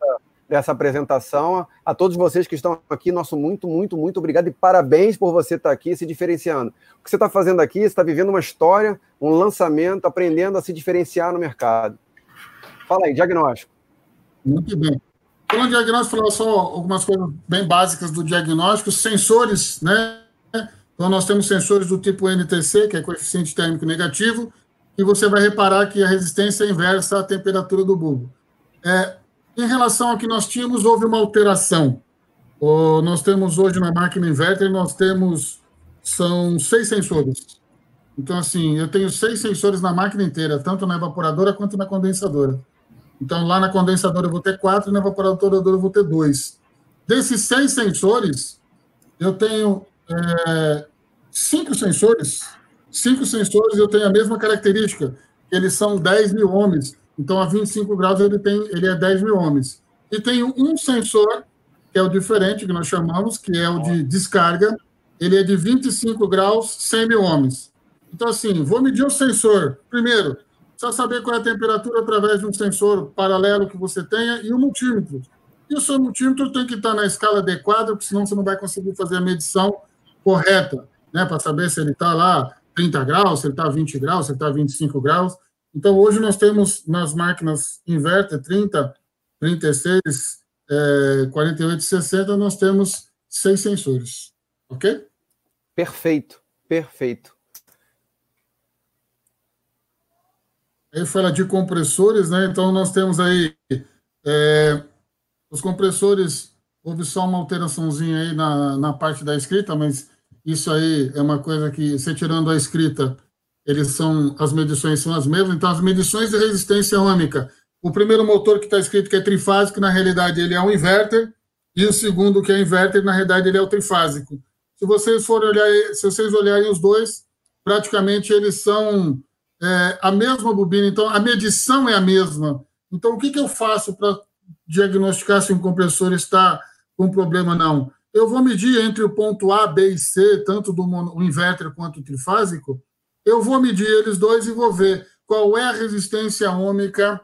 dessa apresentação. A todos vocês que estão aqui, nosso muito, muito, muito obrigado e parabéns por você estar aqui se diferenciando. O que você está fazendo aqui, você está vivendo uma história, um lançamento, aprendendo a se diferenciar no mercado. Fala aí, diagnóstico. Muito bem. Falando de diagnóstico, falar só algumas coisas bem básicas do diagnóstico. Sensores, né? Então, nós temos sensores do tipo NTC, que é coeficiente térmico negativo, e você vai reparar que a resistência é inversa à temperatura do bulbo. É, em relação ao que nós tínhamos, houve uma alteração. O, nós temos hoje na máquina inverter, nós temos, são seis sensores. Então, assim, eu tenho seis sensores na máquina inteira, tanto na evaporadora quanto na condensadora. Então, lá na condensadora eu vou ter quatro, na evaporadora eu vou ter dois. Desses seis sensores, eu tenho é, cinco sensores. Cinco sensores eu tenho a mesma característica, eles são 10 mil ohms. Então, a 25 graus ele, tem, ele é 10 mil ohms. E tenho um sensor, que é o diferente, que nós chamamos, que é o de descarga. Ele é de 25 graus, 100 mil ohms. Então, assim, vou medir o sensor. Primeiro, precisa saber qual é a temperatura através de um sensor paralelo que você tenha e um multímetro. E o seu multímetro tem que estar na escala adequada, porque senão você não vai conseguir fazer a medição correta, né? Para saber se ele está lá 30 graus, se ele está 20 graus, se ele está 25 graus. Então, hoje nós temos nas máquinas inverter 30, 36, é, 48 e 60, nós temos seis sensores. Ok? Perfeito, perfeito. Aí fala de compressores, né? Então, nós temos aí é, os compressores, houve só uma alteraçãozinha aí na, na parte da escrita, mas isso aí é uma coisa que, você tirando a escrita, eles são, as medições são as mesmas. Então, as medições de resistência ômica, o primeiro motor que está escrito que é trifásico, na realidade ele é um inverter, e o segundo que é inverter, na realidade ele é o trifásico. Se vocês forem olhar, se vocês olharem os dois, praticamente eles são é, a mesma bobina, então a medição é a mesma. Então, o que, que eu faço para diagnosticar se um compressor está com problema não? Eu vou medir entre o ponto A, B e C, tanto do inverter quanto trifásico, eu vou medir eles dois e vou ver qual é a resistência ômica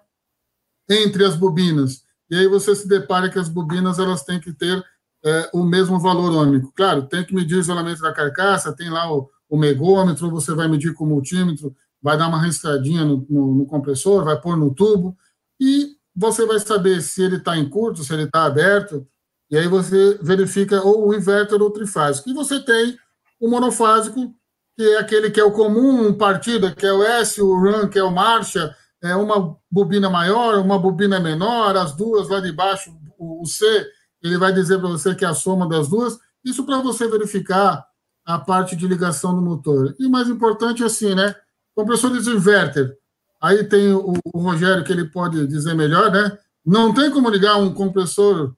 entre as bobinas. E aí você se depara que as bobinas elas têm que ter é, o mesmo valor ômico. Claro, tem que medir o isolamento da carcaça, tem lá o, o megômetro, você vai medir com o multímetro, vai dar uma registradinha no, no, no compressor, vai pôr no tubo, e você vai saber se ele está em curto, se ele está aberto, e aí você verifica ou o inverter ou o trifásico. E você tem o monofásico, que é aquele que é o comum, um partido, que é o S, o run, que é o marcha, é uma bobina maior, uma bobina menor, as duas lá de baixo, o C, ele vai dizer para você que é a soma das duas. Isso para você verificar a parte de ligação do motor. E o mais importante é assim, né? Compressores de inverter. Aí tem o, o, Rogério que ele pode dizer melhor, né? Não tem como ligar um compressor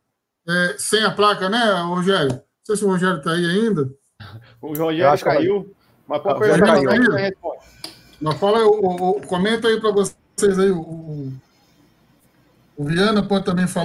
é, sem a placa, né, Rogério? Não sei se o Rogério está aí ainda. O Rogério caiu. Mas qual foi a Mas fala, o, o, comenta aí para vocês aí, o, o Viana pode também falar.